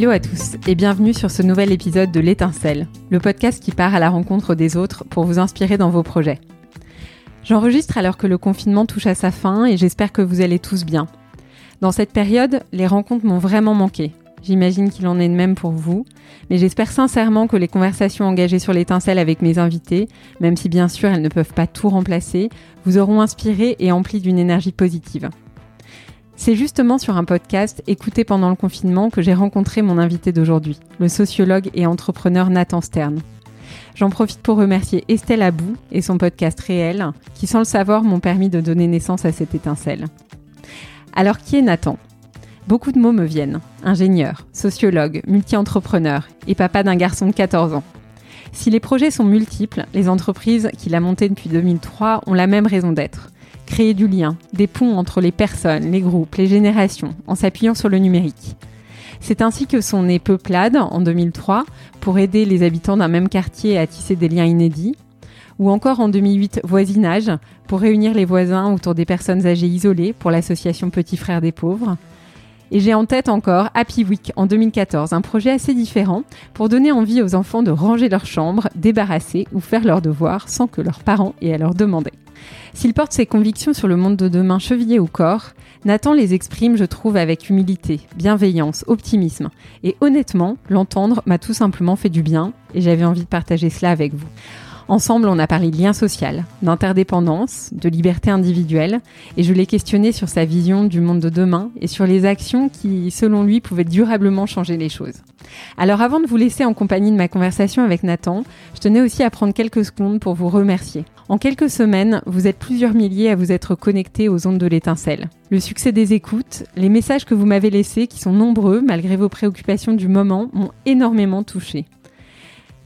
Hello à tous et bienvenue sur ce nouvel épisode de L'étincelle, le podcast qui part à la rencontre des autres pour vous inspirer dans vos projets. J'enregistre alors que le confinement touche à sa fin et j'espère que vous allez tous bien. Dans cette période, les rencontres m'ont vraiment manqué. J'imagine qu'il en est de même pour vous, mais j'espère sincèrement que les conversations engagées sur l'étincelle avec mes invités, même si bien sûr elles ne peuvent pas tout remplacer, vous auront inspiré et empli d'une énergie positive. C'est justement sur un podcast écouté pendant le confinement que j'ai rencontré mon invité d'aujourd'hui, le sociologue et entrepreneur Nathan Stern. J'en profite pour remercier Estelle Abou et son podcast Réel, qui sans le savoir m'ont permis de donner naissance à cette étincelle. Alors qui est Nathan? Beaucoup de mots me viennent. Ingénieur, sociologue, multi-entrepreneur et papa d'un garçon de 14 ans. Si les projets sont multiples, les entreprises qu'il a montées depuis 2003 ont la même raison d'être créer du lien, des ponts entre les personnes, les groupes, les générations, en s'appuyant sur le numérique. C'est ainsi que sont nés Peuplade en 2003 pour aider les habitants d'un même quartier à tisser des liens inédits, ou encore en 2008 Voisinage pour réunir les voisins autour des personnes âgées isolées pour l'association Petits Frères des Pauvres. Et j'ai en tête encore Happy Week en 2014, un projet assez différent pour donner envie aux enfants de ranger leur chambre, débarrasser ou faire leurs devoirs sans que leurs parents aient à leur demander. S'il porte ses convictions sur le monde de demain chevillé au corps, Nathan les exprime, je trouve, avec humilité, bienveillance, optimisme. Et honnêtement, l'entendre m'a tout simplement fait du bien et j'avais envie de partager cela avec vous. Ensemble, on a parlé de lien social, d'interdépendance, de liberté individuelle, et je l'ai questionné sur sa vision du monde de demain et sur les actions qui, selon lui, pouvaient durablement changer les choses. Alors avant de vous laisser en compagnie de ma conversation avec Nathan, je tenais aussi à prendre quelques secondes pour vous remercier. En quelques semaines, vous êtes plusieurs milliers à vous être connectés aux ondes de l'étincelle. Le succès des écoutes, les messages que vous m'avez laissés, qui sont nombreux malgré vos préoccupations du moment, m'ont énormément touché.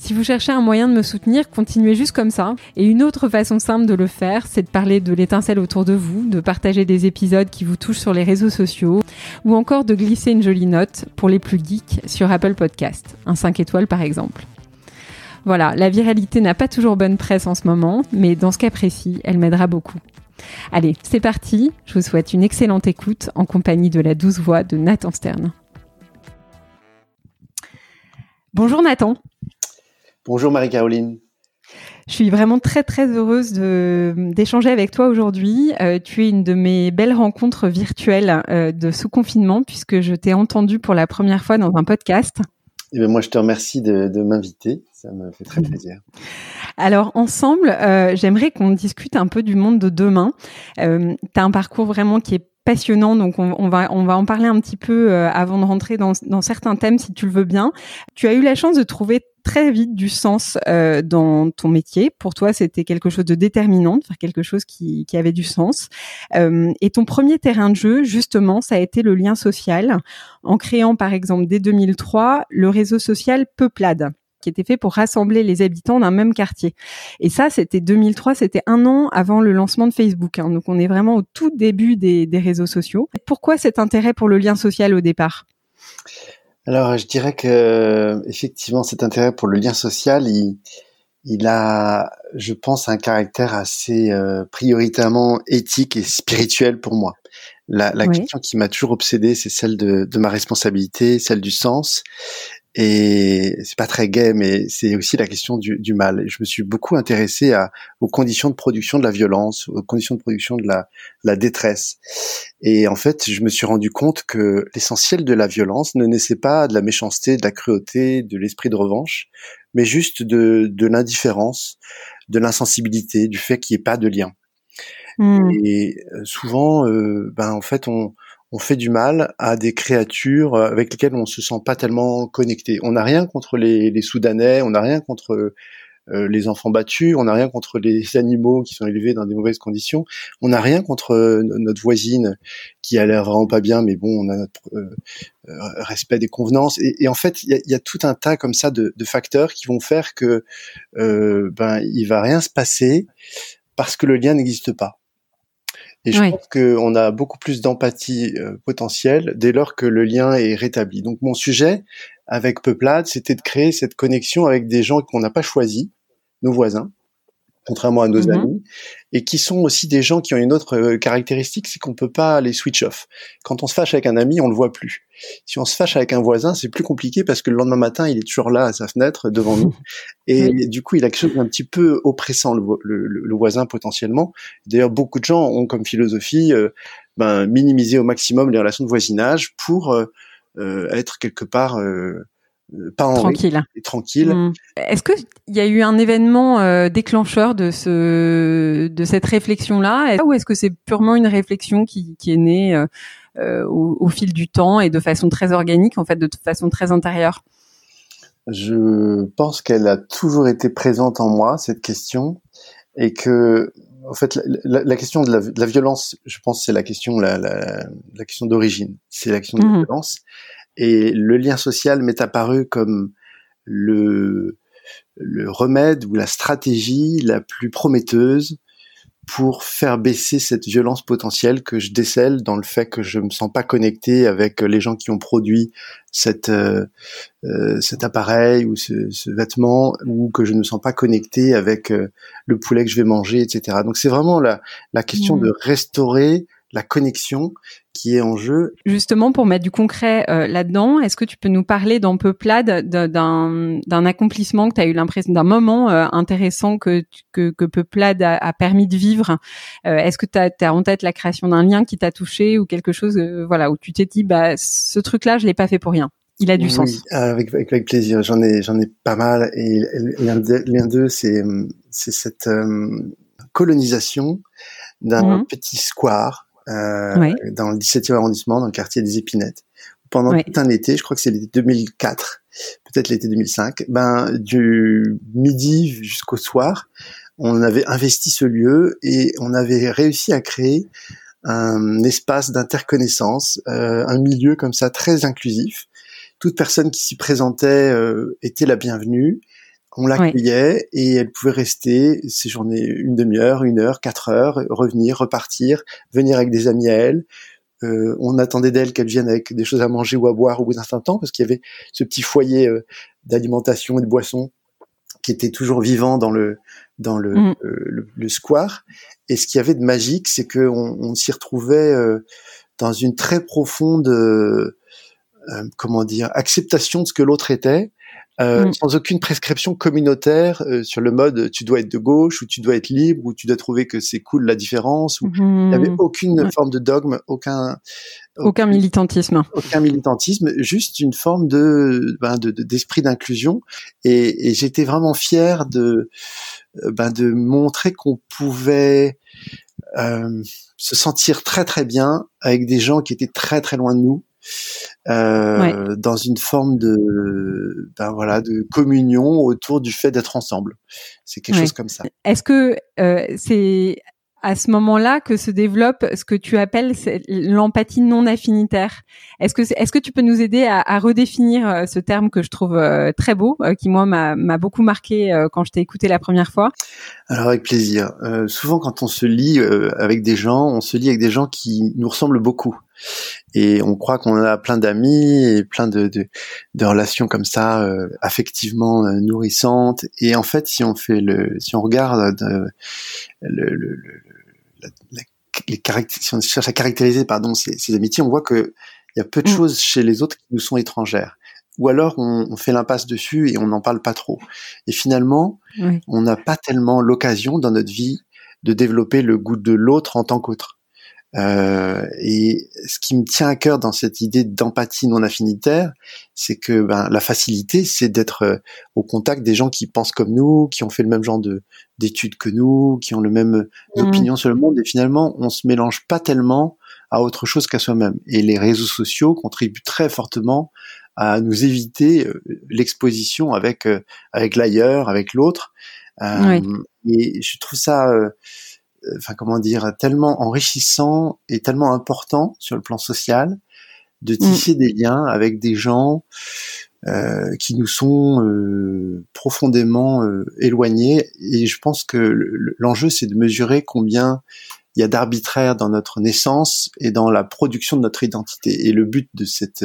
Si vous cherchez un moyen de me soutenir, continuez juste comme ça. Et une autre façon simple de le faire, c'est de parler de l'étincelle autour de vous, de partager des épisodes qui vous touchent sur les réseaux sociaux, ou encore de glisser une jolie note pour les plus geeks sur Apple Podcast, un 5 étoiles par exemple. Voilà, la viralité n'a pas toujours bonne presse en ce moment, mais dans ce cas précis, elle m'aidera beaucoup. Allez, c'est parti, je vous souhaite une excellente écoute en compagnie de la douce voix de Nathan Stern. Bonjour Nathan. Bonjour Marie-Caroline. Je suis vraiment très très heureuse d'échanger avec toi aujourd'hui. Euh, tu es une de mes belles rencontres virtuelles euh, de sous confinement puisque je t'ai entendu pour la première fois dans un podcast. Et eh bien moi je te remercie de, m'inviter, ça me fait très plaisir. Alors ensemble, euh, j'aimerais qu'on discute un peu du monde de demain. tu as un parcours vraiment qui est passionnant, donc on, va on va en parler un petit peu avant de rentrer dans, dans certains thèmes si tu le veux bien. Tu as eu la chance de trouver très vite du sens euh, dans ton métier. Pour toi, c'était quelque chose de déterminant, de faire quelque chose qui, avait du sens. Euh, et ton premier terrain de jeu, justement, ça a été le lien social, en créant par exemple dès 2003 le réseau social Peuplade qui était fait pour rassembler les habitants d'un même quartier. Et ça, c'était 2003, c'était un an avant le lancement de Facebook. Hein. donc on est vraiment au tout début des, des réseaux sociaux. Pourquoi cet intérêt pour le lien social au départ? Alors, je dirais que effectivement, cet intérêt pour le lien social, il, il a, je pense, un caractère assez euh, prioritairement éthique et spirituel pour moi. La, la question qui m'a toujours obsédé, c'est celle de, de, ma responsabilité, celle du sens. Et c'est pas très gai, mais c'est aussi la question du, du, mal. Je me suis beaucoup intéressé à, aux conditions de production de la violence, aux conditions de production de la, la détresse. Et en fait, je me suis rendu compte que l'essentiel de la violence ne naissait pas de la méchanceté, de la cruauté, de l'esprit de revanche, mais juste de, de l'indifférence, de l'insensibilité, du fait qu'il n'y ait pas de lien. Mmh. Et euh, souvent, euh, ben en fait, on, on fait du mal à des créatures euh, avec lesquelles on se sent pas tellement connecté. On n'a rien contre les, Soudanais, on n'a rien contre euh, les enfants battus, on n'a rien contre les animaux qui sont élevés dans des mauvaises conditions, on n'a rien contre euh, notre voisine qui a l'air vraiment pas bien, mais bon, on a notre respect des convenances. Et, en fait, il y a, y a, tout un tas comme ça de, de facteurs qui vont faire que ben il va rien se passer parce que le lien n'existe pas. Et je pense qu'on a beaucoup plus d'empathie euh, potentielle dès lors que le lien est rétabli. Donc mon sujet avec Peuplade, c'était de créer cette connexion avec des gens qu'on n'a pas choisis, nos voisins, contrairement à nos mhm. amis, et qui sont aussi des gens qui ont une autre euh, caractéristique, c'est qu'on peut pas les switch off. Quand on se fâche avec un ami, on le voit plus. Si on se fâche avec un voisin, c'est plus compliqué parce que le lendemain matin, il est toujours là à sa fenêtre devant nous, et du coup, il a quelque chose d'un petit peu oppressant le, le, voisin potentiellement. D'ailleurs, beaucoup de gens ont comme philosophie euh, ben, minimiser au maximum les relations de voisinage pour euh, être quelque part euh, pas tranquille. Et tranquille. Hmm. Est-ce qu'il y a eu un événement euh, déclencheur de ce de cette réflexion-là, ou est-ce que c'est purement une réflexion qui, qui est née euh, au, au, fil du temps et de façon très organique, en fait, de façon très intérieure? Je pense qu'elle a toujours été présente en moi cette question et que en fait, la, la question de la, de la, violence, je pense, c'est la question, la, d'origine. C'est la question de la hmm. violence. Et le lien social m'est apparu comme le, le remède ou la stratégie la plus prometteuse pour faire baisser cette violence potentielle que je décèle dans le fait que je me sens pas connecté avec les gens qui ont produit cette, euh, euh cet appareil ou ce, ce, vêtement ou que je ne me sens pas connecté avec euh, le poulet que je vais manger, etc. Donc c'est vraiment la, la question mmh. de restaurer la connexion qui est en jeu. Justement, pour mettre du concret euh, là-dedans, est-ce que tu peux nous parler dans Peuplade d'un, d'un accomplissement que tu as eu l'impression, d'un moment euh, intéressant que, que, que Peuplade a, a, permis de vivre? Euh, Est-ce que tu as, en tête la création d'un lien qui t'a touché ou quelque chose voilà, où tu t'es dit, bah, ce truc-là, je l'ai pas fait pour rien il a du sens. Avec, avec, plaisir. J'en ai, j'en ai pas mal. Et l'un d'eux, c'est, c'est cette colonisation d'un mmh. petit square euh, dans le 17e arrondissement, dans le quartier des Épinettes. Pendant tout un été, je crois que c'est l'été 2004, peut-être l'été 2005, ben du midi jusqu'au soir, on avait investi ce lieu et on avait réussi à créer un espace d'interconnaissance, euh, un milieu comme ça très inclusif. Toute personne qui s'y présentait euh, était la bienvenue on l'accueillait et elle pouvait rester séjourner une demi-heure, une heure, quatre heures, revenir, repartir, venir avec des amis à elle. Euh, on attendait d'elle qu'elle vienne avec des choses à manger ou à boire au bout d'un certain temps parce qu'il y avait ce petit foyer euh, d'alimentation et de boissons qui était toujours vivant dans le dans le, mm. euh, le, square. Et ce qu'il y avait de magique, c'est qu'on on, s'y retrouvait dans une très profonde comment dire acceptation de ce que l'autre était euh, mm. sans aucune prescription communautaire euh, sur le mode tu dois être de gauche ou tu dois être libre ou tu dois trouver que c'est cool la différence ou il n'y avait mm-hmm. aucune forme de dogme aucun aucun militantisme aucun militantisme juste une forme de ben, d'esprit d'inclusion et, et j'étais vraiment fier de euh, ben, de montrer qu'on pouvait euh, se sentir très très bien avec des gens qui étaient très très loin de nous euh, dans une forme de ben voilà de communion autour du fait d'être ensemble. C'est quelque chose comme ça. Est-ce que euh, c'est à ce moment-là que se développe ce que tu appelles l'empathie non affinitaire? Est-ce que est-ce que tu peux nous aider à, à, redéfinir euh, ce terme que je trouve très beau, qui moi m'a beaucoup marqué quand je t'ai écouté la première fois? Alors avec plaisir. Euh, souvent quand on se lit avec des gens, on se lit avec des gens qui nous ressemblent beaucoup et on croit qu'on a plein d'amis et plein de, de, de, relations comme ça euh, affectivement euh, nourrissantes. Et en fait si on fait le si on regarde euh, le, le, le les si on cherche à caractériser pardon ces, ces amitiés on voit que il y a peu de mm. choses chez les autres qui nous sont étrangères. Ou alors on, on fait l'impasse dessus et on n'en parle pas trop. Et finalement on n'a pas tellement l'occasion dans notre vie de développer le goût de l'autre en tant qu'autre euh, et ce qui me tient à cœur dans cette idée d'empathie non affinitaire, c'est que ben, la facilité, c'est d'être euh, au contact des gens qui pensent comme nous, qui ont fait le même genre de d'études que nous, qui ont le même mmh. opinion sur le monde. Et finalement, on se mélange pas tellement à autre chose qu'à soi-même. Et les réseaux sociaux contribuent très fortement à nous éviter euh, l'exposition avec avec l'ailleurs, avec l'autre. Et je trouve ça enfin comment dire, tellement enrichissant et tellement important sur le plan social de mm. tisser des liens avec des gens euh, qui nous sont euh, profondément euh, éloignés. Et je pense que l'enjeu, c'est de mesurer combien il y a d'arbitraire dans notre naissance et dans la production de notre identité. Et le but de cette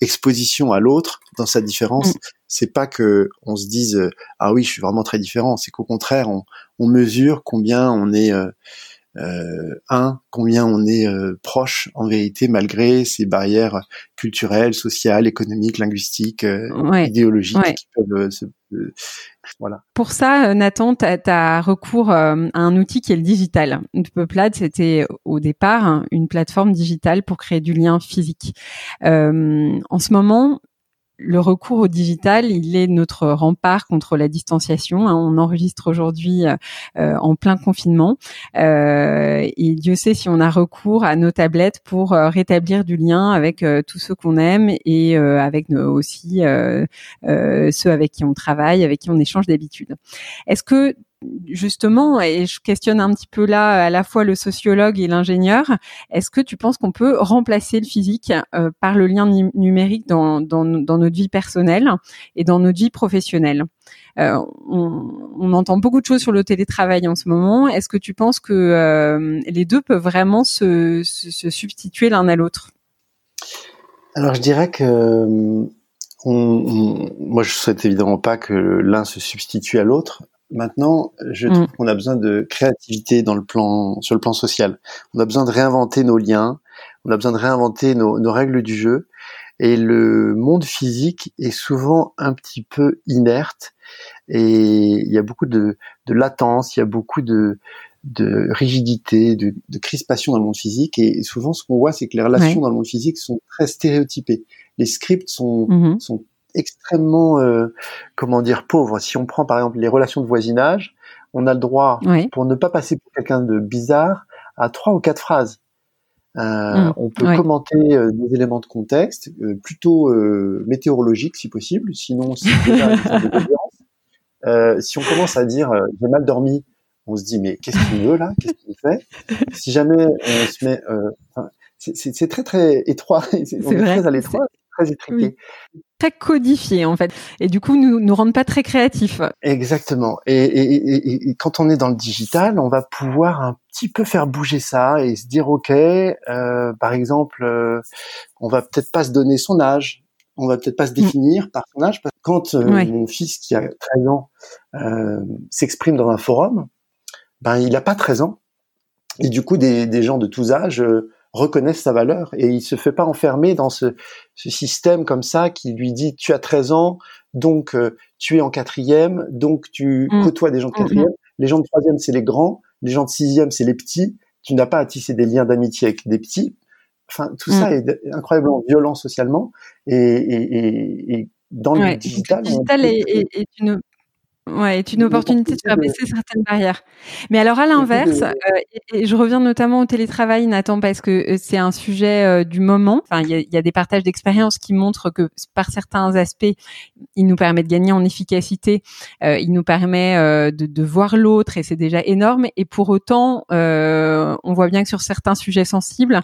exposition à l'autre, dans sa différence, mm. c'est pas que on se dise ah oui, je suis vraiment très différent. C'est qu'au contraire, on, on, mesure combien on est euh, euh, un, combien on est euh, proche en vérité malgré ces barrières culturelles, sociales, économiques, linguistiques, euh, idéologiques Pour ça, Nathan, tu as, recours à un outil qui est le digital. Peuplade, c'était au départ une plateforme digitale pour créer du lien physique. en ce moment, le recours au digital, il est notre rempart contre la distanciation. Hein. On enregistre aujourd'hui euh, euh, en plein confinement euh, et Dieu sait si on a recours à nos tablettes pour rétablir du lien avec tous ceux qu'on aime et avec aussi ceux avec qui on travaille, avec qui on échange d'habitude. Est-ce que justement, et je questionne un petit peu là à la fois le sociologue et l'ingénieur, est-ce que tu penses qu'on peut remplacer le physique euh, par le lien numérique dans, notre vie personnelle et dans notre vie professionnelle? Euh, on, entend beaucoup de choses sur le télétravail en ce moment. Est-ce que tu penses que euh, les deux peuvent vraiment se, substituer l'un à l'autre? Alors je dirais que moi je souhaite évidemment pas que l'un se substitue à l'autre. Maintenant, je trouve mm. qu'on a besoin de créativité dans le plan, sur le plan social. On a besoin de réinventer nos liens, on a besoin de réinventer nos, nos règles du jeu. Et le monde physique est souvent un petit peu inerte et il y a beaucoup de, de latence, il y a beaucoup de, de rigidité, de, de, crispation dans le monde physique. Et souvent, ce qu'on voit, c'est que les relations dans le monde physique sont très stéréotypées. Les scripts sont, mm-hmm. sont extrêmement, euh, comment dire, pauvre. Si on prend par exemple les relations de voisinage, on a le droit, pour ne pas passer pour quelqu'un de bizarre, à trois ou quatre phrases. Euh, mmh. on peut commenter euh, des éléments de contexte, plutôt météorologiques si possible, sinon c'est euh, si on commence à dire j'ai mal dormi, on se dit mais qu'est-ce qu'il veut là? Qu'est-ce qu'il fait? Si jamais on se met, c'est très très étroit, c'est très à l'étroit, très étriqué très codifié en fait, et du coup nous nous rendent pas très créatifs. Exactement. Et, et, et, quand on est dans le digital, on va pouvoir un petit peu faire bouger ça et se dire ok, euh, par exemple, euh, on va peut-être pas se donner son âge, on va peut-être pas se mm. définir par son âge. Parce que quand euh, mon fils qui a 13 ans euh, s'exprime dans un forum, ben il a pas 13 ans. Et du coup, des, des gens de tous âges euh, reconnaissent sa valeur et il se fait pas enfermer dans ce, ce système comme ça qui lui dit tu as 13 ans donc euh, tu es en quatrième donc tu mmh. côtoies des gens de mmh, quatrième. Mmh. les gens de troisième c'est les grands. Les gens de sixième c'est les petits. Tu n'as pas à tisser des liens d'amitié avec des petits. Enfin tout ça est incroyablement violent socialement et, et, et, et dans le digital, le digital est, est, une Ouais, est une opportunité de faire baisser certaines barrières. Mais alors à l'inverse, euh, et, je reviens notamment au télétravail, Nathan, parce que euh, c'est un sujet euh, du moment. Enfin, il y a, y a, des partages d'expériences qui montrent que par certains aspects, il nous permet de gagner en efficacité, il nous permet de, de, voir l'autre, et c'est déjà énorme. Et pour autant, on voit bien que sur certains sujets sensibles,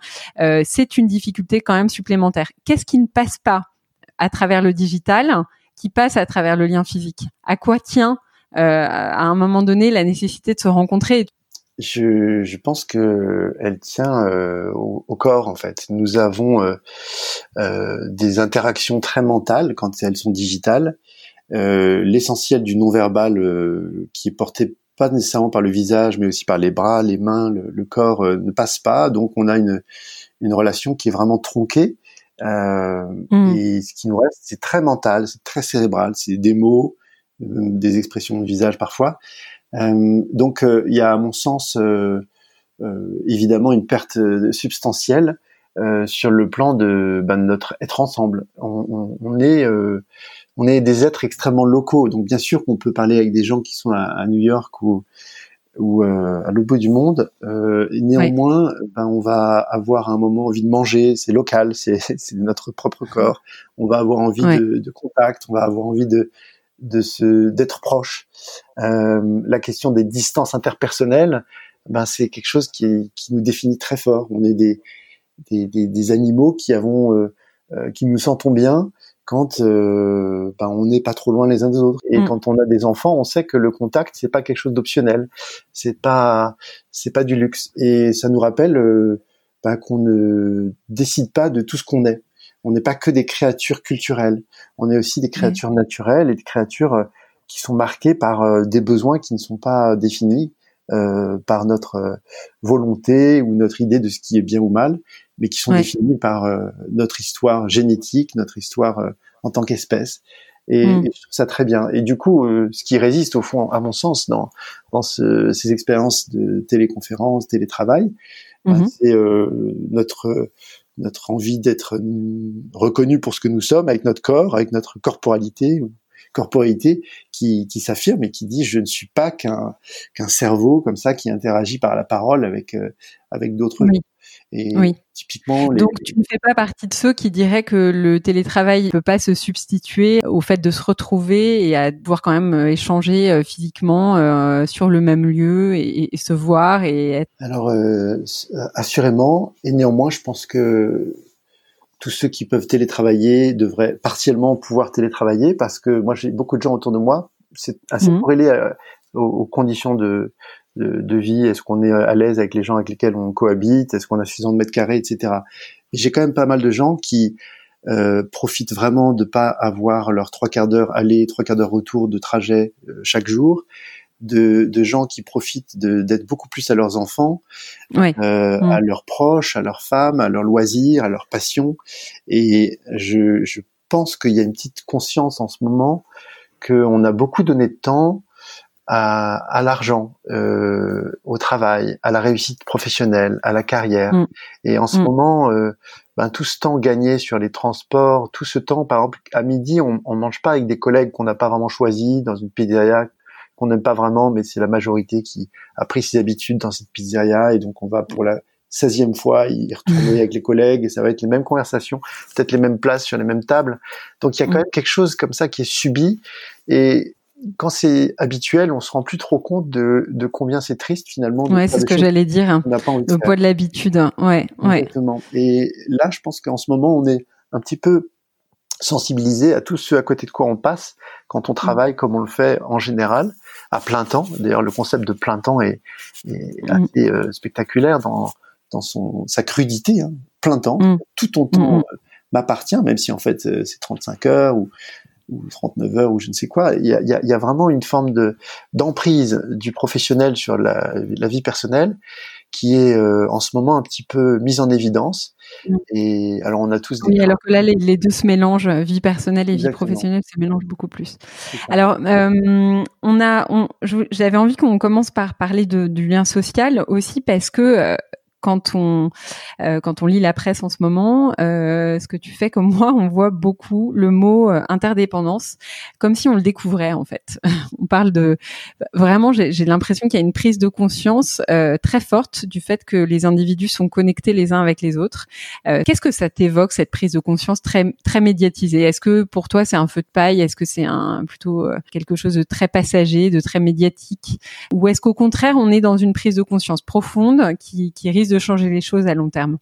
c'est une difficulté quand même supplémentaire. Qu'est-ce qui ne passe pas à travers le digital? Qui passe à travers le lien physique. À quoi tient euh, à un moment donné la nécessité de se rencontrer je, pense que elle tient euh, au, corps en fait. Nous avons euh, des interactions très mentales quand elles sont digitales. L'essentiel du non-verbal qui est porté pas nécessairement par le visage, mais aussi par les bras, les mains, le, le corps ne passe pas. Donc on a une, une relation qui est vraiment tronquée. Euh, mmh. Et ce qui nous reste, c'est très mental, c'est très cérébral, c'est des mots, euh, des expressions de visage parfois. Euh, donc il y a à mon sens évidemment une perte substantielle sur le plan de, ben, de, notre être ensemble. On, on, on est on est des êtres extrêmement locaux, donc bien sûr qu'on peut parler avec des gens qui sont à, à New York ou ou euh, à l'autre bout du monde. Euh, néanmoins, ben, on va avoir un moment envie de manger, c'est local, c'est notre propre corps. On va avoir envie de, de, contact, on va avoir envie de de se d'être proche. Euh, la question des distances interpersonnelles, ben c'est quelque chose qui, qui nous définit très fort. On est des des, des, des animaux qui avons euh, euh, qui nous sentons bien quand euh, ben, on n'est pas trop loin les uns des autres. Et mm. quand on a des enfants, on sait que le contact c'est pas quelque chose d'optionnel, c'est pas c'est pas du luxe. Et ça nous rappelle euh, ben, qu'on ne décide pas de tout ce qu'on est. On n'est pas que des créatures culturelles, on est aussi des créatures naturelles et des créatures euh, qui sont marquées par des besoins qui ne sont pas définis par notre volonté ou notre idée de ce qui est bien ou mal mais qui sont définis par euh, notre histoire génétique, notre histoire euh, en tant qu'espèce. Et, mm. et, je trouve ça très bien. Et du coup, euh, ce qui résiste au fond, à mon sens, dans, dans ce, ces expériences de téléconférence, télétravail, bah, mm-hmm. c'est notre notre envie d'être reconnu pour ce que nous sommes, avec notre corps, avec notre corporalité, corporalité qui, qui s'affirme et qui dit je ne suis pas qu'un qu'un cerveau comme ça qui interagit par la parole avec avec d'autres oui. Et oui. typiquement, donc tu ne fais pas partie de ceux qui diraient que le télétravail ne peut pas se substituer au fait de se retrouver et à pouvoir quand même euh, échanger euh, physiquement euh, sur le même lieu et, se voir et être... Alors assurément, et néanmoins, je pense que tous ceux qui peuvent télétravailler devraient partiellement pouvoir télétravailler parce que moi j'ai beaucoup de gens autour de moi, c'est assez mmh. corrélé aux, conditions de, de, vie Est-ce qu'on est à l'aise avec les gens avec lesquels on cohabite? Est-ce qu'on a suffisamment de mètres carrés, etc. J'ai quand même pas mal de gens qui euh, profitent vraiment de pas avoir leurs trois quarts d'heure aller, trois quarts d'heure retour de trajet euh, chaque jour. De, de, gens qui profitent d'être beaucoup plus à leurs enfants, euh, mm. à leurs proches, à leurs femmes, à leurs loisirs, à leurs passions. Et je, je pense qu'il y a une petite conscience en ce moment qu'on a beaucoup donné de temps à, à l'argent, euh, au travail, à la réussite professionnelle, à la carrière. Mm. Et en ce mm. moment, euh, ben, tout ce temps gagné sur les transports, tout ce temps, par exemple, à midi, on, on mange pas avec des collègues qu'on n'a pas vraiment choisi dans une pizzeria qu'on n'aime pas vraiment, mais c'est la majorité qui a pris ses habitudes dans cette pizzeria et donc on va pour la 16e fois y retourner avec les collègues et ça va être les mêmes conversations, peut-être les mêmes places sur les mêmes tables. Donc il y a quand mm. même quelque chose comme ça qui est subi et quand c'est habituel, on se rend plus trop compte de, de combien c'est triste finalement. Ouais, c'est ce que j'allais dire. Hein. Le poids de l'habitude. Ouais, ouais. Exactement. Et là, je pense qu'en ce moment, on est un petit peu sensibilisé à tout ce à côté de quoi on passe quand on mm. travaille comme on le fait en général à plein temps. D'ailleurs, le concept de plein temps est, est mm. assez euh, spectaculaire dans dans son sa crudité. Hein. Plein temps, mm. tout ton temps euh, m'appartient, même si en fait euh, c'est 35 heures ou ou 39 heures ou je ne sais quoi. Il y a, il y a, il y a vraiment une forme de d'emprise du professionnel sur la, la, vie personnelle qui est euh, en ce moment un petit peu mise en évidence. Mm. Et alors on a tous des. Oui, alors que là les, les, deux se mélangent, vie personnelle et vie professionnelle se mélangent beaucoup plus. Alors euh, on a, on, j'avais envie qu'on commence par parler de, du lien social aussi parce que euh, quand on euh, quand on lit la presse en ce moment, euh, ce que tu fais comme moi, on voit beaucoup le mot euh, interdépendance comme si on le découvrait en fait. on parle de vraiment, j'ai l'impression qu'il y a une prise de conscience très forte du fait que les individus sont connectés les uns avec les autres. Qu'est-ce que ça t'évoque cette prise de conscience très très médiatisée? Est-ce que pour toi c'est un feu de paille? Est-ce que c'est un plutôt quelque chose de très passager, de très médiatique? Ou est-ce qu'au contraire on est dans une prise de conscience profonde qui, qui risque de de changer les choses à long terme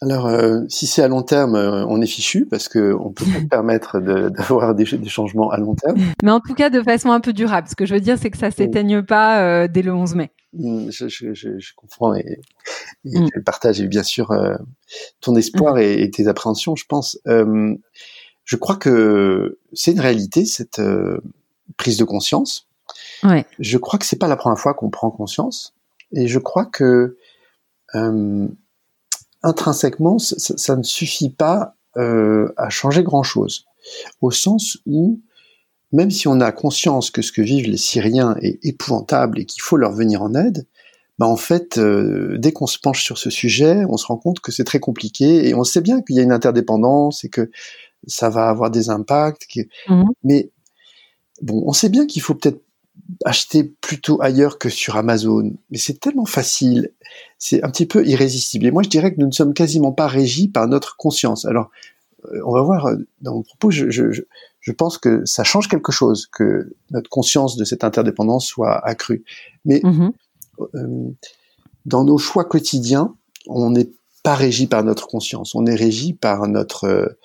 alors, euh, si c'est à long terme, euh, on est fichu parce que on peut pas permettre d'avoir des, des, changements à long terme. Mais en tout cas, de façon un peu durable. Ce que je veux dire, c'est que ça s'éteigne pas euh, dès le 11 mai. Mm, je, je, je, je comprends et, et mm. je partage bien sûr ton espoir mm. et, et, tes appréhensions. Je pense. je crois que c'est une réalité cette prise de conscience. Ouais. Je crois que c'est pas la première fois qu'on prend conscience et je crois que euh, intrinsèquement, ça, ne suffit pas euh, à changer grand-chose, au sens où même si on a conscience que ce que vivent les Syriens est épouvantable et qu'il faut leur venir en aide, bah en fait, euh, dès qu'on se penche sur ce sujet, on se rend compte que c'est très compliqué et on sait bien qu'il y a une interdépendance et que ça va avoir des impacts. Mmh. Mais bon, on sait bien qu'il faut peut-être acheter plutôt ailleurs que sur Amazon. Mais c'est tellement facile, c'est un petit peu irrésistible. Et moi, je dirais que nous ne sommes quasiment pas régis par notre conscience. Alors, euh, on va voir euh, dans mon propos, je, je, je, pense que ça change quelque chose, que notre conscience de cette interdépendance soit accrue. Mais mm-hmm. euh, dans nos choix quotidiens, on n'est pas régi par notre conscience, on est régi par notre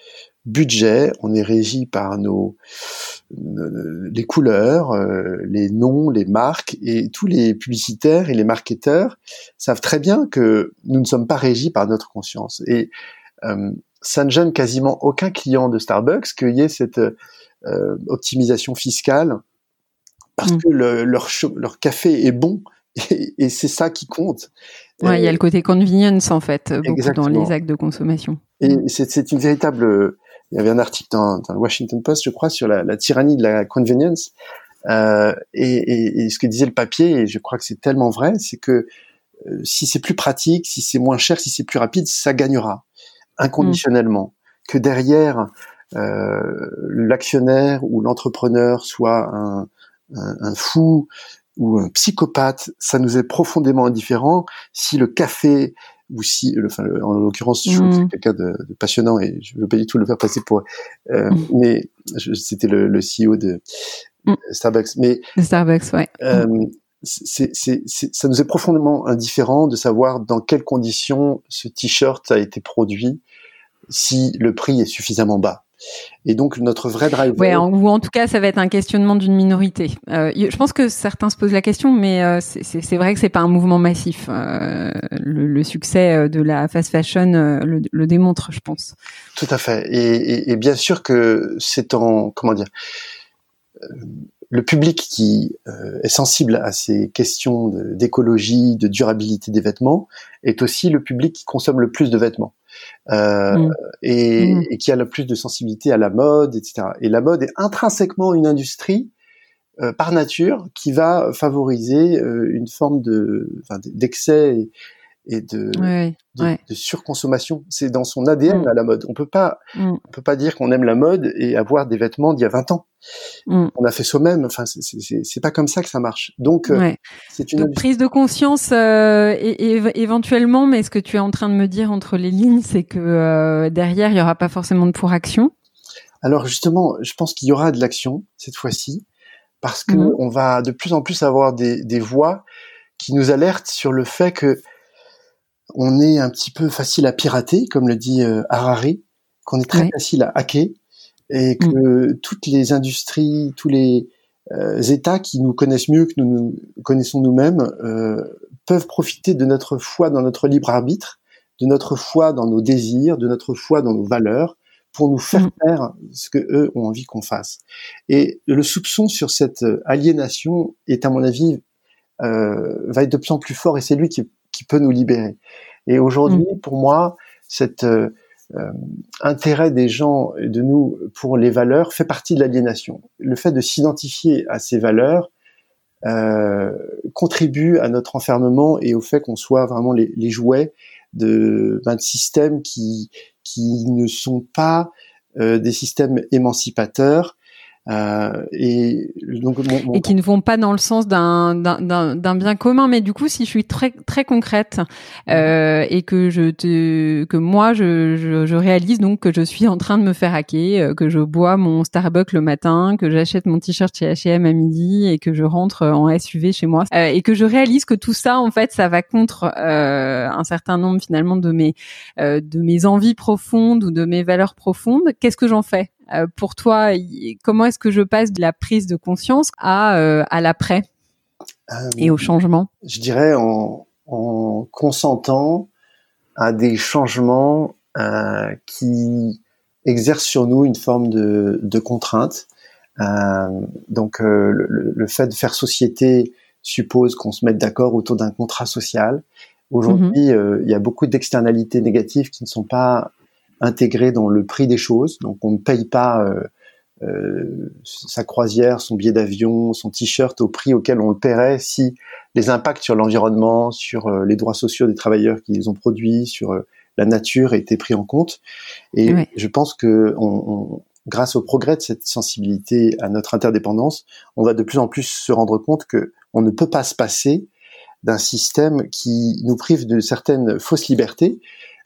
budget, on est régi par nos les couleurs, euh, les noms, les marques et tous les publicitaires et les marketeurs savent très bien que nous ne sommes pas régis par notre conscience et euh, ça ne gêne quasiment aucun client de Starbucks qu'il y ait cette euh, optimisation fiscale parce mm. que leur, leur café est bon et, c'est ça qui compte. Ouais, il y a le côté convenience en fait, beaucoup dans les actes de consommation. Et c'est une véritable il y avait un article dans, le Washington Post, je crois, sur la, tyrannie de la convenience. Euh, et, ce que disait le papier, et je crois que c'est tellement vrai, c'est que euh, si c'est plus pratique, si c'est moins cher, si c'est plus rapide, ça gagnera inconditionnellement. Que derrière euh, l'actionnaire ou l'entrepreneur soit un, un, un, fou ou un psychopathe, ça nous est profondément indifférent. Si le café ou si, enfin, en l'occurrence, je suis mm. quelqu'un de, de, passionnant et je veux pas du tout le faire passer pour, euh, mm. mais c'était le, le, CEO de mm. Starbucks. Mais Starbucks, ouais. Euh, c'est, c'est, ça nous est profondément indifférent de savoir dans quelles conditions ce t-shirt a été produit, si le prix est suffisamment bas. Et donc notre vrai driver. Ouais, ou en tout cas, ça va être un questionnement d'une minorité. Euh, je pense que certains se posent la question, mais euh, c'est vrai que c'est pas un mouvement massif. Euh, le, le, succès de la fast fashion le, le, démontre, je pense. Tout à fait. Et, et, et bien sûr que c'est en comment dire. Le public qui est sensible à ces questions d'écologie, de, de durabilité des vêtements, est aussi le public qui consomme le plus de vêtements. Euh, mm. Et, mm. et, qui a le plus de sensibilité à la mode, etc. Et la mode est intrinsèquement une industrie euh, par nature qui va favoriser euh, une forme de d'excès et de, de, surconsommation. C'est dans son ADN mm. à la mode. On peut pas, mm. on peut pas dire qu'on aime la mode et avoir des vêtements d'il y a 20 ans. Mm. On a fait soi-même. Enfin, c'est pas comme ça que ça marche. Donc, euh, c'est une prise de conscience euh, et, éventuellement. Mais ce que tu es en train de me dire entre les lignes, c'est que euh, derrière, il y aura pas forcément de pour action. Alors justement, je pense qu'il y aura de l'action cette fois-ci parce que on va de plus en plus avoir des, des voix qui nous alertent sur le fait que on est un petit peu facile à pirater, comme le dit euh, Harari, qu'on est très facile à hacker et que mm. toutes les industries, tous les euh, États qui nous connaissent mieux que nous nous connaissons nous-mêmes euh, peuvent profiter de notre foi dans notre libre arbitre, de notre foi dans nos désirs, de notre foi dans nos valeurs, pour nous faire mm. faire ce que eux ont envie qu'on fasse. Et le soupçon sur cette aliénation est, à mon avis, va être de plus en plus fort et c'est lui qui qui peut nous libérer. Et aujourd'hui, mm. pour moi, cet euh, euh, intérêt des gens et de nous pour les valeurs fait partie de l'aliénation. Le fait de s'identifier à ces valeurs euh, contribue à notre enfermement et au fait qu'on soit vraiment les, les jouets de, ben, de systèmes qui qui ne sont pas euh, des systèmes émancipateurs euh, et donc et qui ne vont pas dans le sens d'un d'un bien commun. Mais du coup, si je suis très très concrète euh, et que je te que moi je, je, je réalise donc que je suis en train de me faire hacker, euh, que je bois mon Starbucks le matin, que j'achète mon t-shirt chez H&M à midi et que je rentre en SUV chez moi euh, et que je réalise que tout ça en fait ça va contre euh, un certain nombre finalement de mes de mes envies profondes ou de mes valeurs profondes. Qu'est-ce que j'en fais? euh, pour toi, comment est-ce que je passe de la prise de conscience à, euh, à l'après et au changement? Je dirais en, en, consentant à des changements euh, qui exercent sur nous une forme de, de contrainte. Euh, donc le, le, fait de faire société suppose qu'on se mette d'accord autour d'un contrat social. Aujourd'hui, mm-hmm. il y a beaucoup d'externalités négatives qui ne sont pas intégré dans le prix des choses. Donc on ne paye pas euh, euh, sa croisière, son billet d'avion, son t-shirt au prix auquel on le paierait si les impacts sur l'environnement, sur euh, les droits sociaux des travailleurs qui les ont produits, sur la nature étaient pris en compte. Et je pense que on, grâce au progrès de cette sensibilité à notre interdépendance, on va de plus en plus se rendre compte que on ne peut pas se passer d'un système qui nous prive de certaines fausses libertés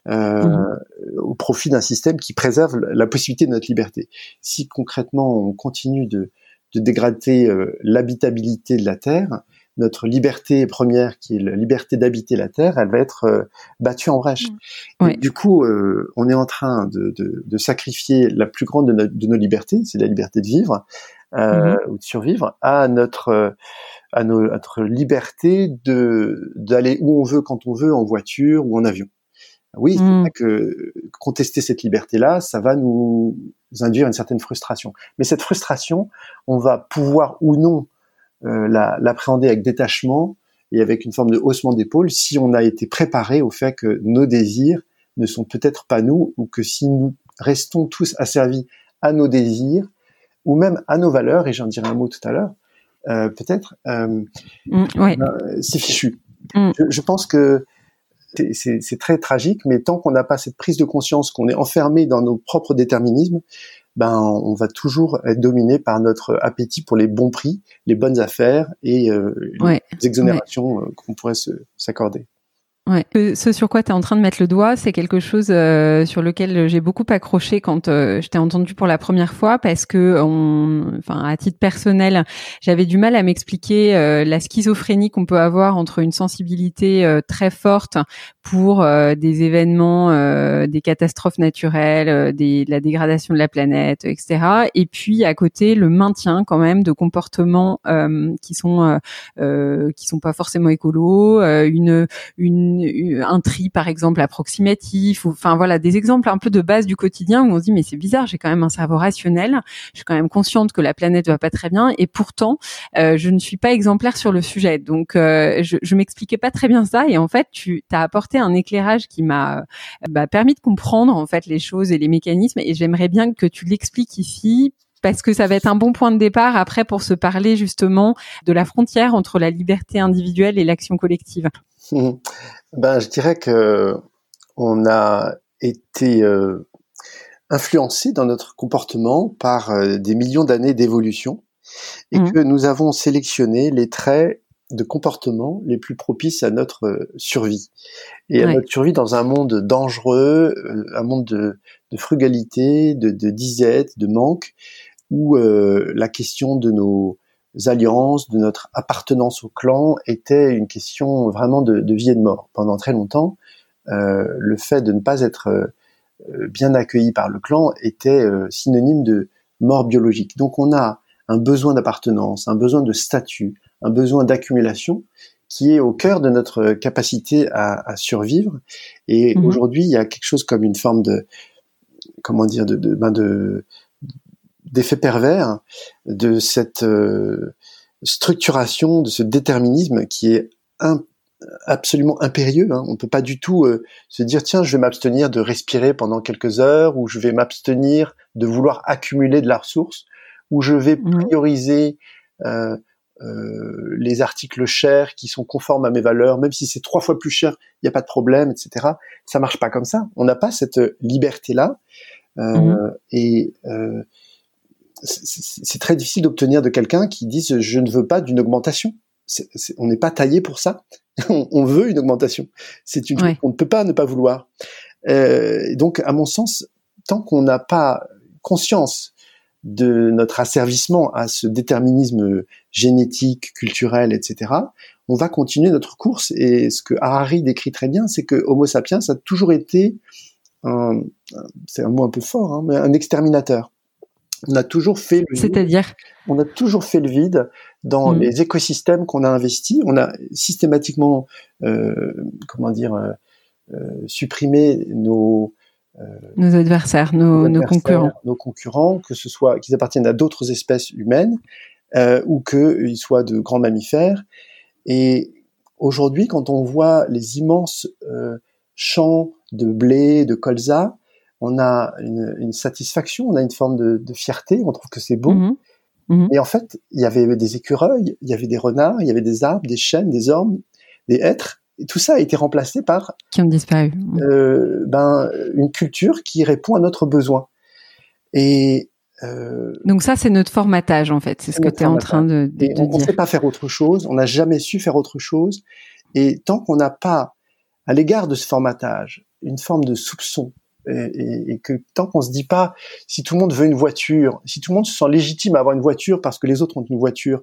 euh, mmh. au profit d'un système qui préserve la possibilité de notre liberté. Si concrètement on continue de, de dégrader euh, l'habitabilité de la Terre, notre liberté première, qui est la liberté d'habiter la Terre, elle va être euh, battue en brèche. Mmh. Du coup, on est en train de, de, de, sacrifier la plus grande de, de nos libertés, c'est la liberté de vivre euh, mmh. ou de survivre, à notre à, notre liberté de d'aller où on veut quand on veut, en voiture ou en avion. Oui, c'est mmh. que contester cette liberté-là, ça va nous induire une certaine frustration. Mais cette frustration, on va pouvoir ou non euh, l'appréhender avec détachement et avec une forme de haussement d'épaule si on a été préparé au fait que nos désirs ne sont peut-être pas nous ou que si nous restons tous asservis à nos désirs ou même à nos valeurs, et j'en dirai un mot tout à l'heure, euh, peut-être, euh, ben, c'est fichu. Je, je, pense que c'est très tragique, mais tant qu'on n'a pas cette prise de conscience qu'on est enfermé dans nos propres déterminismes, ben on va toujours être dominé par notre appétit pour les bons prix, les bonnes affaires et euh, les exonérations euh, qu'on pourrait s'accorder. Ouais. Ce sur quoi tu es en train de mettre le doigt, c'est quelque chose euh, sur lequel j'ai beaucoup accroché quand euh, je t'ai entendu pour la première fois parce que on, enfin à titre personnel, j'avais du mal à m'expliquer euh, la schizophrénie qu'on peut avoir entre une sensibilité très forte pour des événements, des catastrophes naturelles, des, la dégradation de la planète, etc. Et puis à côté le maintien quand même de comportements qui sont qui sont pas forcément écolos, une une un tri par exemple approximatif ou enfin voilà des exemples un peu de base du quotidien où on se dit mais c'est bizarre j'ai quand même un cerveau rationnel je suis quand même consciente que la planète va pas très bien et pourtant euh, je ne suis pas exemplaire sur le sujet donc euh, je, je m'expliquais pas très bien ça et en fait tu as apporté un éclairage qui m'a bah, permis de comprendre en fait les choses et les mécanismes et j'aimerais bien que tu l'expliques ici parce que ça va être un bon point de départ après pour se parler justement de la frontière entre la liberté individuelle et l'action collective. Ben, je dirais que on a été euh, influencé dans notre comportement par euh, des millions d'années d'évolution et mmh. que nous avons sélectionné les traits de comportement les plus propices à notre euh, survie et à notre survie dans un monde dangereux, un monde de, frugalité, de, de, disette, de manque, où la question de nos alliances, de notre appartenance au clan était une question vraiment de, vie et de mort. Pendant très longtemps, euh, le fait de ne pas être euh, bien accueilli par le clan était euh, synonyme de mort biologique. Donc on a un besoin d'appartenance, un besoin de statut, un besoin d'accumulation qui est au cœur de notre capacité à, survivre. Et mmh aujourd'hui, il y a quelque chose comme une forme de comment dire de, de, ben de d'effet pervers de cette euh, structuration, de ce déterminisme qui est absolument impérieux. Hein. On ne peut pas du tout euh, se dire tiens, je vais m'abstenir de respirer pendant quelques heures, ou je vais m'abstenir de vouloir accumuler de la ressource, ou je vais mmh. prioriser euh, les articles chers qui sont conformes à mes valeurs, même si c'est trois fois plus cher, il n'y a pas de problème, etc. Ça marche pas comme ça. On n'a pas cette liberté là. Mmh. Et c'est très difficile d'obtenir de quelqu'un qui dise je ne veux pas d'une augmentation. on n'est pas taillé pour ça. on, veut une augmentation. C'est une on ne peut pas ne pas vouloir. Euh, donc, à mon sens, tant qu'on n'a pas conscience de notre asservissement à ce déterminisme génétique, culturel, etc., on va continuer notre course. Et ce que Harari décrit très bien, c'est que Homo sapiens a toujours été un, c'est un mot un peu fort, hein, mais un exterminateur. On a toujours fait le C'est-à-dire On a toujours fait le vide dans mmh. les écosystèmes qu'on a investis. On a systématiquement, euh, comment dire, euh, euh supprimé nos euh, nos adversaires, nos, nos, concurrents, nos concurrents, que ce soit qu'ils appartiennent à d'autres espèces humaines euh, ou qu'ils soient de grands mammifères. Et aujourd'hui, quand on voit les immenses champs de blé, de colza, on a une, satisfaction, on a une forme de, fierté, on trouve que c'est beau. Mhm. Mhm. Et en fait, il y avait des écureuils, il y avait des renards, il y avait des arbres, des chênes, des ormes, des hêtres. Et tout ça a été remplacé par qui ont disparu. Euh, ben une culture qui répond à notre besoin. Et euh, donc ça, c'est notre formatage en fait. C'est ce que tu es en train de, de, on, dire. On ne sait pas faire autre chose. On n'a jamais su faire autre chose. Et tant qu'on n'a pas à l'égard de ce formatage une forme de soupçon, et, et, que tant qu'on se dit pas si tout le monde veut une voiture, si tout le monde se sent légitime à avoir une voiture parce que les autres ont une voiture,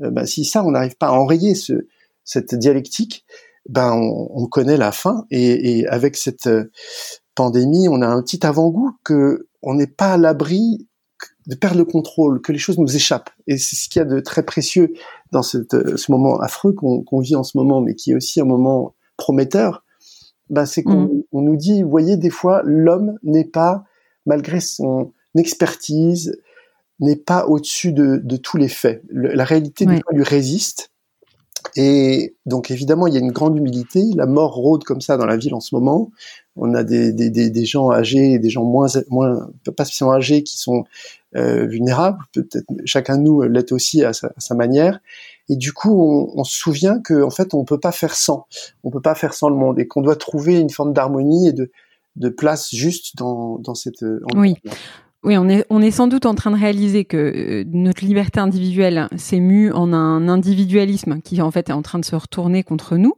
ben, si ça, on n'arrive pas à enrayer ce, cette dialectique, ben on, on connaît la fin. Et, et, avec cette pandémie, on a un petit avant-goût que on n'est pas à l'abri de perdre le contrôle, que les choses nous échappent. Et c'est ce qu'il y a de très précieux dans cette, ce moment affreux qu'on vit en ce moment, mais qui est aussi un moment prometteur. Ben, c'est qu'on mm. on nous dit, vous voyez, des fois, l'homme n'est pas, malgré son expertise, n'est pas au-dessus de, de, tous les faits. la réalité des fois lui résiste. Et donc évidemment, il y a une grande humilité. La mort rôde comme ça dans la ville en ce moment. On a des, des, des, des gens âgés, des gens moins, moins pas spécialement âgés, qui sont euh, vulnérables. Peut-être chacun de nous l'est aussi à sa, à sa, manière. Et du coup, on, on se souvient que en fait, on peut pas faire sans. On peut pas faire sans le monde et qu'on doit trouver une forme d'harmonie et de, de place juste dans, dans cette. Oui. Oui, on est, on est sans doute en train de réaliser que euh, notre liberté individuelle s'est mue en un individualisme qui en fait est en train de se retourner contre nous.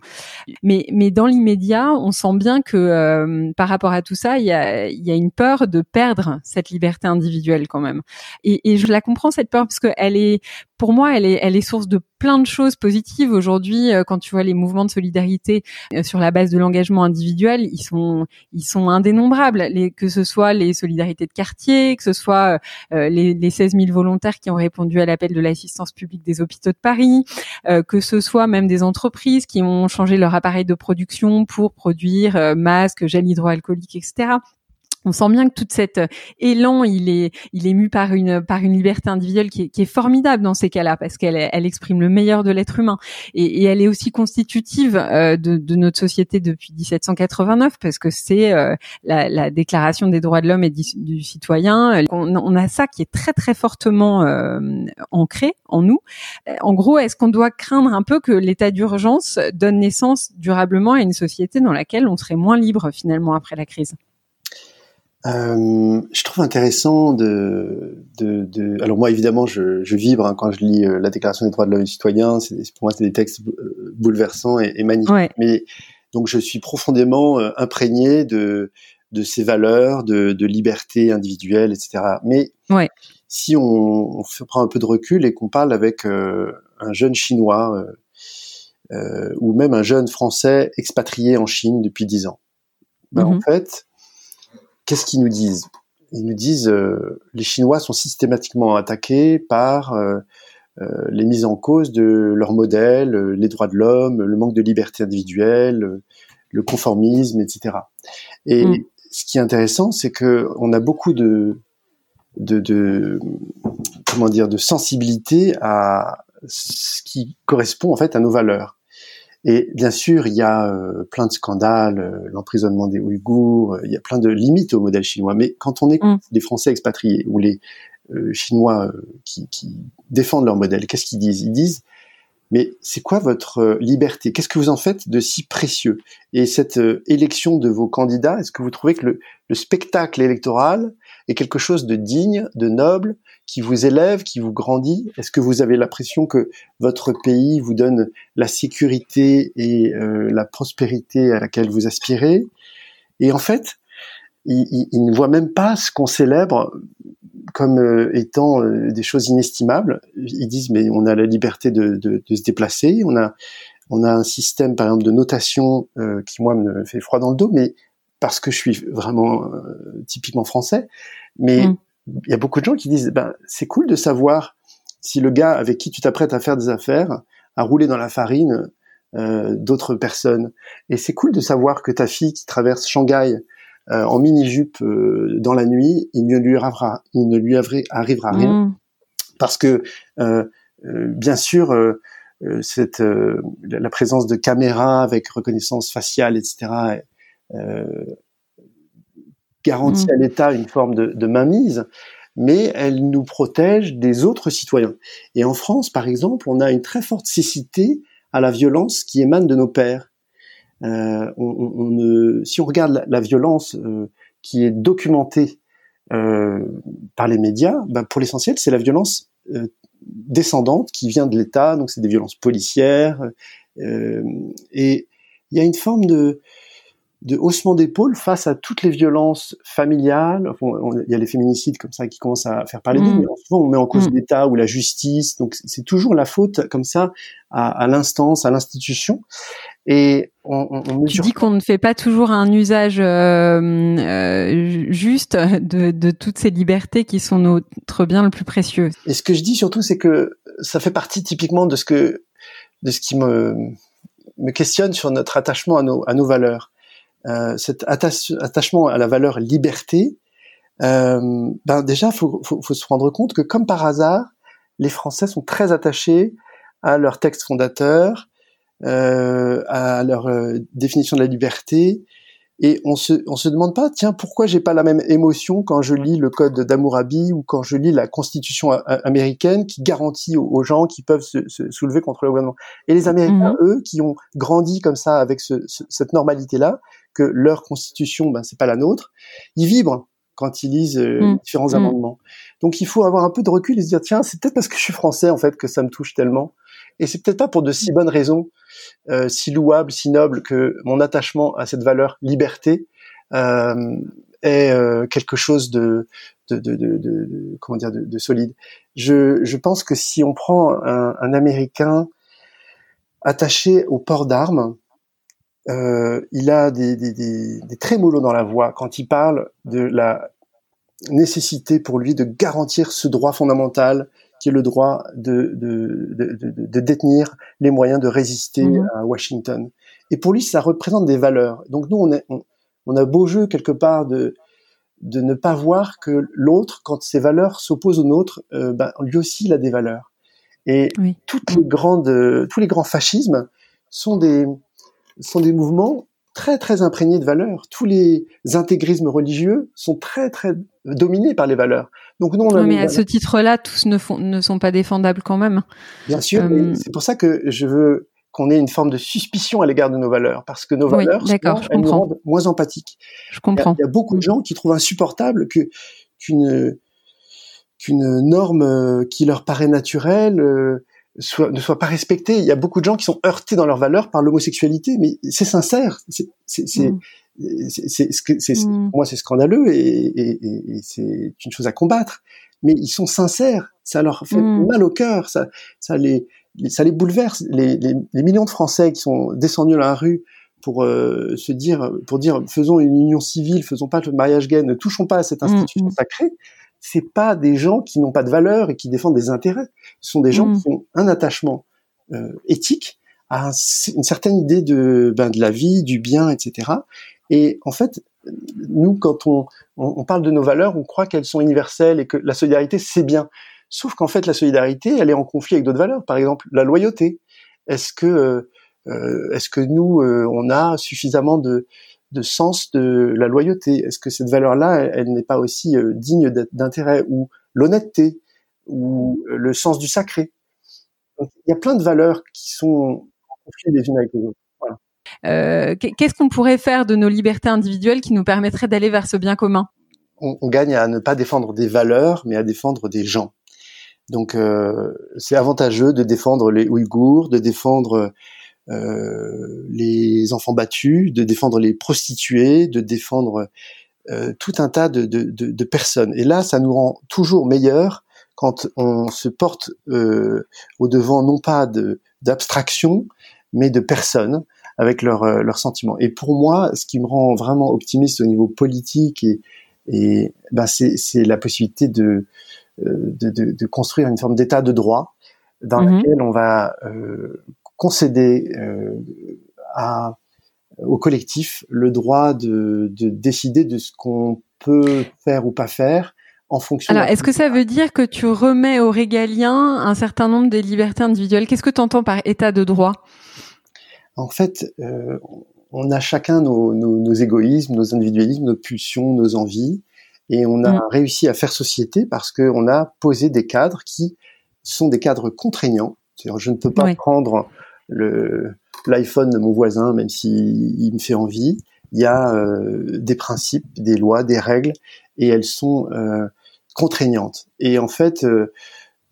Mais, mais dans l'immédiat, on sent bien que euh, par rapport à tout ça, il y a, y a une peur de perdre cette liberté individuelle quand même. Et, et je la comprends cette peur parce qu'elle est pour moi, elle est, source de plein de choses positives aujourd'hui. Euh, quand tu vois les mouvements de solidarité euh, sur la base de l'engagement individuel, ils sont, indénombrables. Les, que ce soit les solidarités de quartier, que ce soit euh, les, les 16 000 volontaires qui ont répondu à l'appel de l'assistance publique des hôpitaux de Paris, que ce soit même des entreprises qui ont changé leur appareil de production pour produire masques, gel hydroalcoolique, etc on sent bien que toute cet euh, élan, il est, il est mu par une, par une liberté individuelle qui est, qui est formidable dans ces cas-là, parce qu'elle, elle exprime le meilleur de l'être humain, et, et, elle est aussi constitutive euh, de, de, notre société depuis 1789, parce que c'est euh, la, la, Déclaration des droits de l'homme et du, citoyen. On, on, a ça qui est très très fortement ancré en nous. En gros, est-ce qu'on doit craindre un peu que l'état d'urgence donne naissance durablement à une société dans laquelle on serait moins libre finalement après la crise? Euh, je trouve intéressant de, de, de, alors moi évidemment je, je vibre hein, quand je lis euh, la Déclaration des droits de l'homme et du citoyen. C'est pour moi c'est des textes euh, bouleversants et, et magnifiques. Mais donc je suis profondément euh, imprégné de de ces valeurs de, de liberté individuelle, etc. Mais ouais. si on, on, prend un peu de recul et qu'on parle avec un jeune chinois ou même un jeune français expatrié en Chine depuis dix ans, ben, en mm-hmm. fait qu'est-ce qu'ils nous disent? Ils nous disent euh, les Chinois sont systématiquement attaqués par euh, euh, les mises en cause de leur modèle, les droits de l'homme, le manque de liberté individuelle, le conformisme, etc. Et mm. ce qui est intéressant, c'est que on a beaucoup de, de, de comment dire de sensibilité à ce qui correspond en fait à nos valeurs. Et bien sûr, il y a euh, plein de scandales, euh, l'emprisonnement des Ouïghours, euh, il y a plein de limites au modèle chinois. Mais quand on est mm. des Français expatriés ou les Chinois qui, qui, défendent leur modèle, qu'est-ce qu'ils disent? Ils disent mais c'est quoi votre liberté? Qu'est-ce que vous en faites de si précieux? Et cette élection de vos candidats, est-ce que vous trouvez que le, le spectacle électoral est quelque chose de digne, de noble, qui vous élève, qui vous grandit? Est-ce que vous avez l'impression que votre pays vous donne la sécurité et euh, la prospérité à laquelle vous aspirez? Et en fait, ils, ne voient même pas ce qu'on célèbre comme euh, étant euh, des choses inestimables. Ils disent mais on a la liberté de, de, de se déplacer, on a on a un système par exemple de notation qui moi me fait froid dans le dos, mais parce que je suis vraiment euh, typiquement français, mais mm. Il y a beaucoup de gens qui disent ben, c'est cool de savoir si le gars avec qui tu t'apprêtes à faire des affaires a roulé dans la farine euh, d'autres personnes. Et c'est cool de savoir que ta fille qui traverse Shanghai euh, en mini-jupe euh, dans la nuit, il ne lui arrivera, il ne lui arrivera rien. Mm. Parce que, euh, bien sûr, cette, la présence de caméras avec reconnaissance faciale, etc., euh, garantit mm. à l'État une forme de, de, mainmise, mais elle nous protège des autres citoyens. Et en France, par exemple, on a une très forte cécité à la violence qui émane de nos pères. Euh, on, on, si on regarde la, violence euh, qui est documentée euh, par les médias, ben pour l'essentiel, c'est la violence descendante qui vient de l'État, donc c'est des violences policières. Et il y a une forme de de haussement d'épaule face à toutes les violences familiales. il y a les féminicides comme ça qui commencent à faire parler d'eux, mm. mais souvent on met en cause mm. l'État ou la justice. Donc c'est toujours la faute comme ça à, l'instance, à l'institution. Et on, on, on Tu dis qu'on ne fait pas toujours un usage euh, euh, juste de, de, toutes ces libertés qui sont notre bien le plus précieux. Et ce que je dis surtout, c'est que ça fait partie typiquement de ce que de ce qui me me questionne sur notre attachement à nos, à nos valeurs. Euh, cet attachement à la valeur liberté, euh, ben déjà, faut, faut, faut, se rendre compte que comme par hasard, les Français sont très attachés à leur texte fondateur, euh, à leur euh, définition de la liberté, et on se on se demande pas tiens pourquoi j'ai pas la même émotion quand je lis le code d'Amourabi ou quand je lis la Constitution américaine qui garantit aux, gens qui peuvent se, se, soulever contre le gouvernement et les Américains mhm. eux qui ont grandi comme ça avec ce, cette normalité là que leur Constitution ben c'est pas la nôtre ils vibrent quand ils lisent euh, mhm. différents mhm. amendements donc il faut avoir un peu de recul et se dire tiens c'est peut-être parce que je suis français en fait que ça me touche tellement et c'est peut-être pas pour de si bonnes raisons, euh, si louables, si nobles, que mon attachement à cette valeur liberté euh, est euh, quelque chose de, de, de, de, comment dire, de, solide. Je, je, pense que si on prend un, un Américain attaché au port d'armes, euh, il a des, des, des, des trémolos dans la voix quand il parle de la nécessité pour lui de garantir ce droit fondamental qui est le droit de, de, de, de détenir les moyens de résister mhm. à Washington. Et pour lui, ça représente des valeurs. Donc nous, on, est, on, a beau jeu quelque part de, de ne pas voir que l'autre, quand ses valeurs s'opposent aux nôtres, euh, ben, lui aussi, il a des valeurs. Et toutes les grandes, tous les grands fascismes sont des, sont des mouvements très très imprégnés de valeurs. Tous les intégrismes religieux sont très très dominés par les valeurs. Donc non, mais à ce titre-là, tous ne, font, ne sont pas défendables quand même. Bien sûr, euh, c'est pour ça que je veux qu'on ait une forme de suspicion à l'égard de nos valeurs, parce que nos valeurs elles nous rendent moins empathiques. Je comprends. Il y, a, beaucoup de gens qui trouvent insupportable que qu'une qu'une norme euh, qui leur paraît naturelle euh, soit, ne soit pas respectée. Il y a beaucoup de gens qui sont heurtés dans leurs valeurs par l'homosexualité, mais c'est sincère. C'est mm mmh. moi c'est scandaleux et, et, et c'est une chose à combattre mais ils sont sincères ça leur fait mmh. mal au cœur ça ça les, ça les bouleverse les, les, les, millions de Français qui sont descendus dans la rue pour euh, se dire pour dire faisons une union civile faisons pas le mariage gay ne touchons pas à cette mmh, institution sacrée c'est pas des gens qui n'ont pas de valeur et qui défendent des intérêts ce sont des gens qui ont un attachement euh, éthique à une certaine idée de ben, de la vie du bien etc et en fait, nous, quand on, on, parle de nos valeurs, on croit qu'elles sont universelles et que la solidarité, c'est bien. Sauf qu'en fait, la solidarité, elle est en conflit avec d'autres valeurs. Par exemple, la loyauté. Est-ce que, euh, euh est-ce que nous, euh, on a suffisamment de, de sens de la loyauté Est-ce que cette valeur-là, elle, n'est pas aussi euh, digne d'intérêt ou l'honnêteté ou le sens du sacré? Donc, Il y a plein de valeurs qui sont conflit les unes avec les autres. Euh, qu'est-ce qu'on pourrait faire de nos libertés individuelles qui nous permettraient d'aller vers ce bien commun? On, on, gagne à ne pas défendre des valeurs, mais à défendre des gens. Donc euh, c'est avantageux de défendre les Ouïghours, de défendre euh, les enfants battus, de défendre les prostituées, de défendre euh, tout un tas de, de, de, de, personnes. Et là, ça nous rend toujours meilleurs quand on se porte euh, au devant non pas d'abstraction, mais de personnes avec leurs euh, leurs sentiments. Et pour moi, ce qui me rend vraiment optimiste au niveau politique et, et ben c'est c'est la possibilité de, euh, de, de, de construire une forme d'état de droit dans mhm. laquelle on va euh, concéder euh, à au collectif le droit de, de décider de ce qu'on peut faire ou pas faire en fonction. Alors, est-ce que ça veut dire que tu remets aux régaliens un certain nombre des libertés individuelles? Qu'est-ce que tu entends par état de droit? En fait, euh, on a chacun nos, nos, égoïsmes, nos individualismes, nos pulsions, nos envies, et on a mm. réussi à faire société parce qu'on a posé des cadres qui sont des cadres contraignants. C'est-à-dire, je ne peux pas prendre le l'iPhone de mon voisin, même s'il il me fait envie. Il y a euh, des principes, des lois, des règles, et elles sont euh, contraignantes. Et en fait, euh,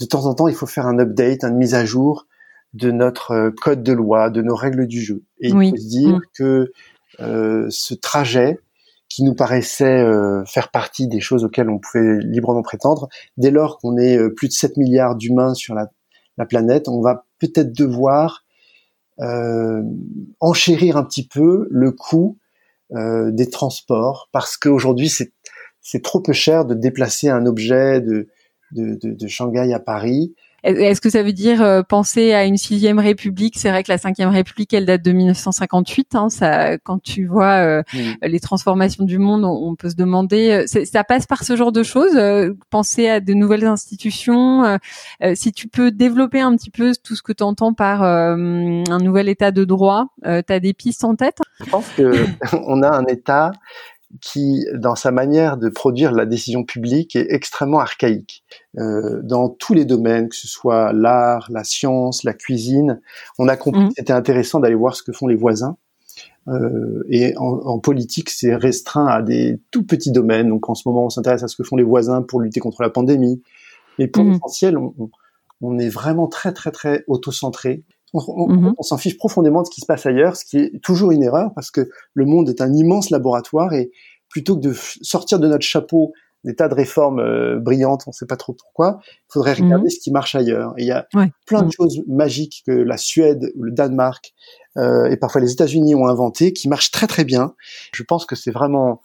de temps en temps, il faut faire un update, une mise à jour de notre euh, code de loi, de nos règles du jeu. Et il faut se dire mm. que ce trajet qui nous paraissait faire partie des choses auxquelles on pouvait librement prétendre. Dès lors qu'on est plus de 7 milliards d'humains sur la, la, planète, on va peut-être devoir enchérir un petit peu le coût des transports parce qu'aujourd'hui c'est c'est trop peu cher de déplacer un objet de, de, de Shanghai à Paris. Est-ce que ça veut dire euh, penser à une sixième république? C'est vrai que la cinquième république, elle date de 1958. Hein, ça, quand tu vois euh, les transformations du monde, on, peut se demander. Euh, ça passe par ce genre de choses. penser à de nouvelles institutions. si tu peux développer un petit peu tout ce que tu entends par un nouvel état de droit, tu as des pistes en tête? Je pense que on a un état qui, dans sa manière de produire la décision publique, est extrêmement archaïque. Euh, dans tous les domaines, que ce soit l'art, la science, la cuisine, on a compris mmh. que c'était intéressant d'aller voir ce que font les voisins. Euh, et en, en politique, c'est restreint à des tout petits domaines. Donc en ce moment, on s'intéresse à ce que font les voisins pour lutter contre la pandémie. Mais pour mmh. l'essentiel, on, on, est vraiment très très très auto-centré. On, mmh on s'en fiche profondément de ce qui se passe ailleurs, ce qui est toujours une erreur parce que le monde est un immense laboratoire et plutôt que de sortir de notre chapeau des tas de réformes euh, brillantes, on ne sait pas trop pourquoi, il faudrait mmh regarder ce qui marche ailleurs. Il y a plein de mmh. choses magiques que la Suède, le Danemark euh, et parfois les États-Unis ont inventées qui marchent très très bien. Je pense que c'est vraiment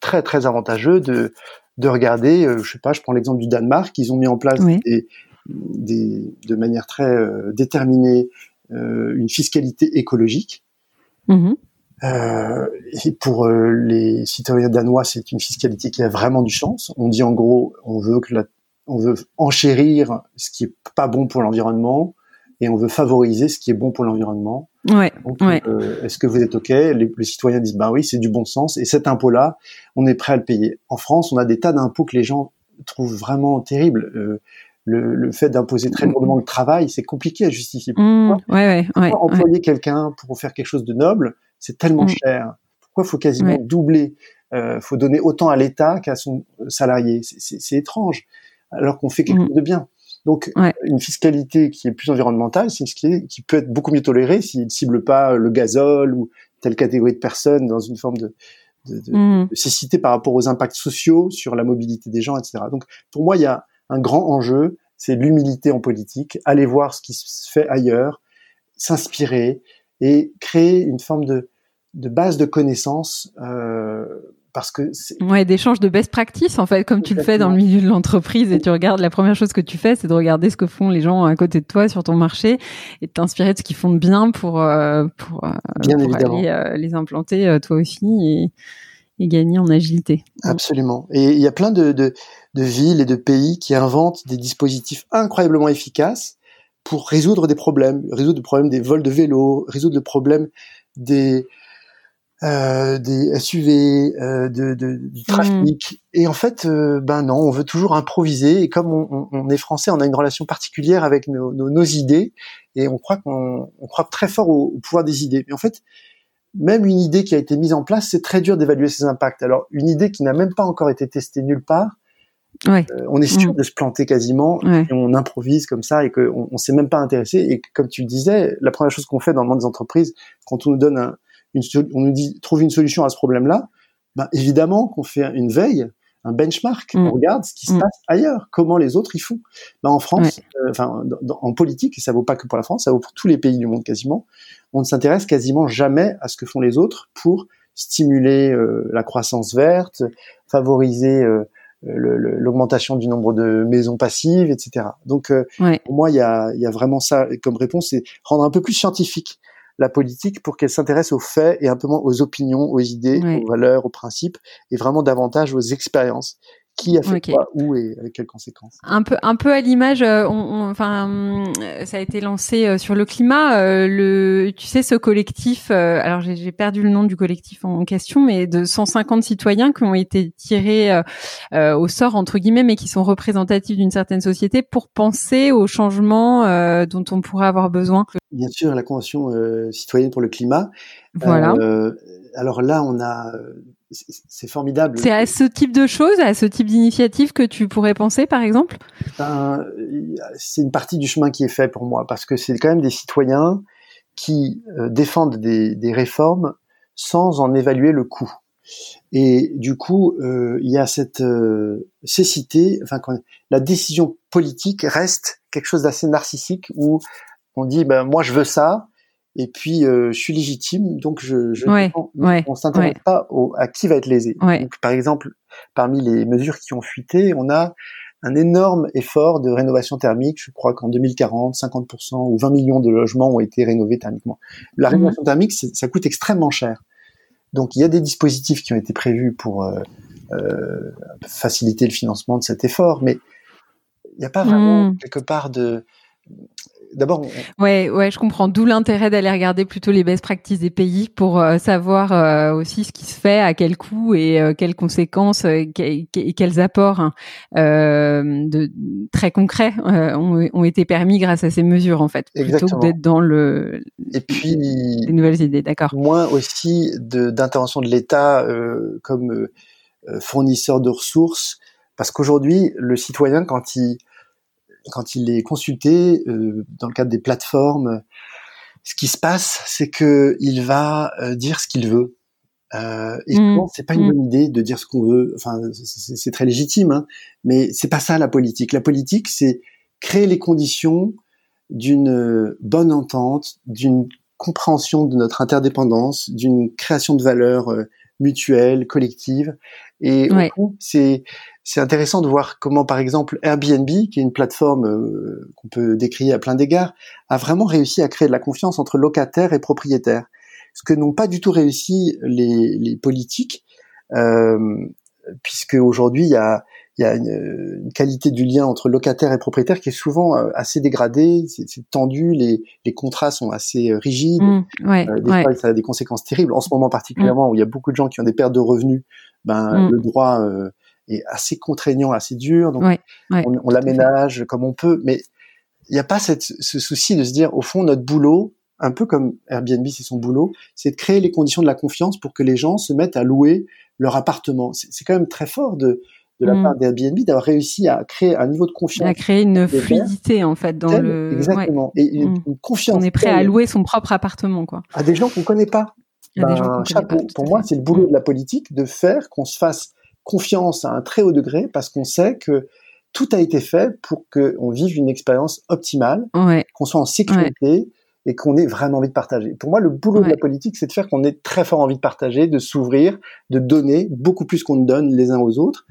très très avantageux de de regarder. Euh, je sais pas, je prends l'exemple du Danemark, ils ont mis en place des, des, de manière très euh, déterminée euh, une fiscalité écologique. Mmh euh, et pour euh, les citoyens danois, c'est une fiscalité qui a vraiment du sens. On dit en gros, on veut que la, on veut enchérir ce qui est pas bon pour l'environnement et on veut favoriser ce qui est bon pour l'environnement. Ouais, Est-ce que vous êtes ok? Les, les, citoyens disent bah oui, c'est du bon sens et cet impôt-là, on est prêt à le payer. En France, on a des tas d'impôts que les gens trouvent vraiment terribles le, le fait d'imposer très lourdement le travail, c'est compliqué à justifier. Mmh, ouais, ouais, employer quelqu'un pour faire quelque chose de noble, c'est tellement mmh. cher. Pourquoi faut quasiment doubler euh, Faut donner autant à l'État qu'à son salarié? C'est étrange, alors qu'on fait quelque mmh. chose de bien. Donc, une fiscalité qui est plus environnementale, c'est une fiscalité qui peut être beaucoup mieux tolérée s'il ne cible pas le gazole ou telle catégorie de personnes dans une forme de, de, de, de cécité par rapport aux impacts sociaux sur la mobilité des gens, etc. Donc, pour moi, il y a un grand enjeu, c'est l'humilité en politique, aller voir ce qui se fait ailleurs, s'inspirer et créer une forme de, de base de connaissances. Euh, parce que ouais d'échange de best practice en fait comme tu le fais dans le milieu de l'entreprise et tu regardes la première chose que tu fais c'est de regarder ce que font les gens à côté de toi sur ton marché et de t'inspirer de ce qu'ils font de bien pour euh, pour, euh, pour aller euh, les implanter toi aussi et et gagner en agilité. Absolument. Et il y a plein de, de, de, villes et de pays qui inventent des dispositifs incroyablement efficaces pour résoudre des problèmes, résoudre le problème des vols de vélos, résoudre le problème des euh, des SUV, euh, de, de, du trafic. Mmh. Et en fait, euh, ben non, on veut toujours improviser. Et comme on, on, est français, on a une relation particulière avec nos, nos, nos idées, et on croit qu'on on croit très fort au, au, pouvoir des idées. Mais en fait, même une idée qui a été mise en place, c'est très dur d'évaluer ses impacts. Alors, une idée qui n'a même pas encore été testée nulle part, euh, on est sûr mm. de se planter quasiment, et on improvise comme ça, et qu'on on s'est même pas intéressé. Et comme tu le disais, la première chose qu'on fait dans le monde des entreprises, quand on nous donne un, une, on nous dit trouve une solution à ce problème-là, ben, évidemment qu'on fait une veille un benchmark. Mm. On regarde ce qui se mm. passe ailleurs, comment les autres y font. Ben, en France, euh, enfin en politique, et ça vaut pas que pour la France, ça vaut pour tous les pays du monde quasiment. On ne s'intéresse quasiment jamais à ce que font les autres pour stimuler euh, la croissance verte, favoriser euh, l'augmentation du nombre de maisons passives, etc. Donc pour moi, il y a, y a vraiment ça comme réponse, c'est rendre un peu plus scientifique la politique pour qu'elle s'intéresse aux faits et un peu moins aux opinions, aux idées, aux valeurs, aux principes, et vraiment davantage aux expériences qui a fait quoi, où et avec quelles conséquences? Un peu, un peu à l'image, euh, enfin, euh, ça a été lancé euh, sur le climat. le, tu sais, ce collectif. alors, j'ai perdu le nom du collectif en question, mais de 150 citoyens qui ont été tirés au sort entre guillemets, mais qui sont représentatifs d'une certaine société pour penser aux changements dont on pourrait avoir besoin. Bien sûr, la convention citoyenne pour le climat. Voilà. alors là, on a c'est formidable. C'est à ce type de choses, à ce type d'initiative que tu pourrais penser, par exemple? Ben, C'est une partie du chemin qui est fait pour moi, parce que c'est quand même des citoyens qui euh, défendent des, des, réformes sans en évaluer le coût. Et du coup, euh, il y a cette euh, cécité, enfin, quand la décision politique reste quelque chose d'assez narcissique où on dit, ben moi je veux ça, et puis euh, je suis légitime, donc je, je on, s'intéresse pas au, à qui va être lésé. Donc, par exemple, parmi les mesures qui ont fuité, on a un énorme effort de rénovation thermique. Je crois qu'en 2040, 50% ou 20 millions de logements ont été rénovés thermiquement. La mhm. rénovation thermique, ça coûte extrêmement cher. Donc il y a des dispositifs qui ont été prévus pour euh, euh, faciliter le financement de cet effort, mais il n'y a pas vraiment hmm. quelque part de d'abord. Ouais, ouais, je comprends. D'où l'intérêt d'aller regarder plutôt les best practices des pays pour euh, savoir euh, aussi ce qui se fait, à quel coût et euh, quelles conséquences et quels apports hein, de très concrets ont, ont, été permis grâce à ces mesures en fait, plutôt que d'être dans le. Et puis les nouvelles idées, d'accord. Moins aussi d'intervention de, de l'État comme fournisseur de ressources, parce qu'aujourd'hui le citoyen quand il quand il est consulté euh, dans le cadre des plateformes, ce qui se passe, c'est que il va euh, dire ce qu'il veut. Euh, et mmh. souvent, c'est pas une mmh. bonne idée de dire ce qu'on veut. Enfin, c'est très légitime, hein, mais c'est pas ça la politique. La politique, c'est créer les conditions d'une bonne entente, d'une compréhension de notre interdépendance, d'une création de valeurs euh, mutuelles, collectives. Et fond, c'est c'est intéressant de voir comment, par exemple, Airbnb, qui est une plateforme euh, qu'on peut décrire à plein d'égards, a vraiment réussi à créer de la confiance entre locataires et propriétaires. Ce que n'ont pas du tout réussi les, les politiques, euh, puisque aujourd'hui il y a, y a une, qualité du lien entre locataires et propriétaires qui est souvent euh, assez dégradée, c'est tendu, les, les contrats sont assez euh, rigides, mmh, des fois ça a des conséquences terribles. En ce moment particulièrement mmh. où il y a beaucoup de gens qui ont des pertes de revenus, ben mmh. le droit est assez contraignant, assez dur. Donc on, l'aménage comme on peut, mais il n'y a pas cette, ce souci de se dire au fond notre boulot, un peu comme Airbnb c'est son boulot, c'est de créer les conditions de la confiance pour que les gens se mettent à louer leur appartement. C'est quand même très fort de de la mm. part d'Airbnb d'avoir réussi à créer un niveau de confiance. À créer une fluidité en fait dans le exactement et une, mm. confiance. On est prêt à louer son propre appartement quoi. À des gens qu'on connaît pas. Ben, pour moi, c'est le boulot de la politique de faire qu'on se fasse confiance à un très haut degré parce qu'on sait que tout a été fait pour qu'on vive une expérience optimale, qu'on soit en sécurité et qu'on ait vraiment envie de partager. Pour moi, le boulot de la politique, c'est de faire qu'on ait très fort envie de partager, de s'ouvrir, de donner beaucoup plus qu'on ne donne les uns aux autres,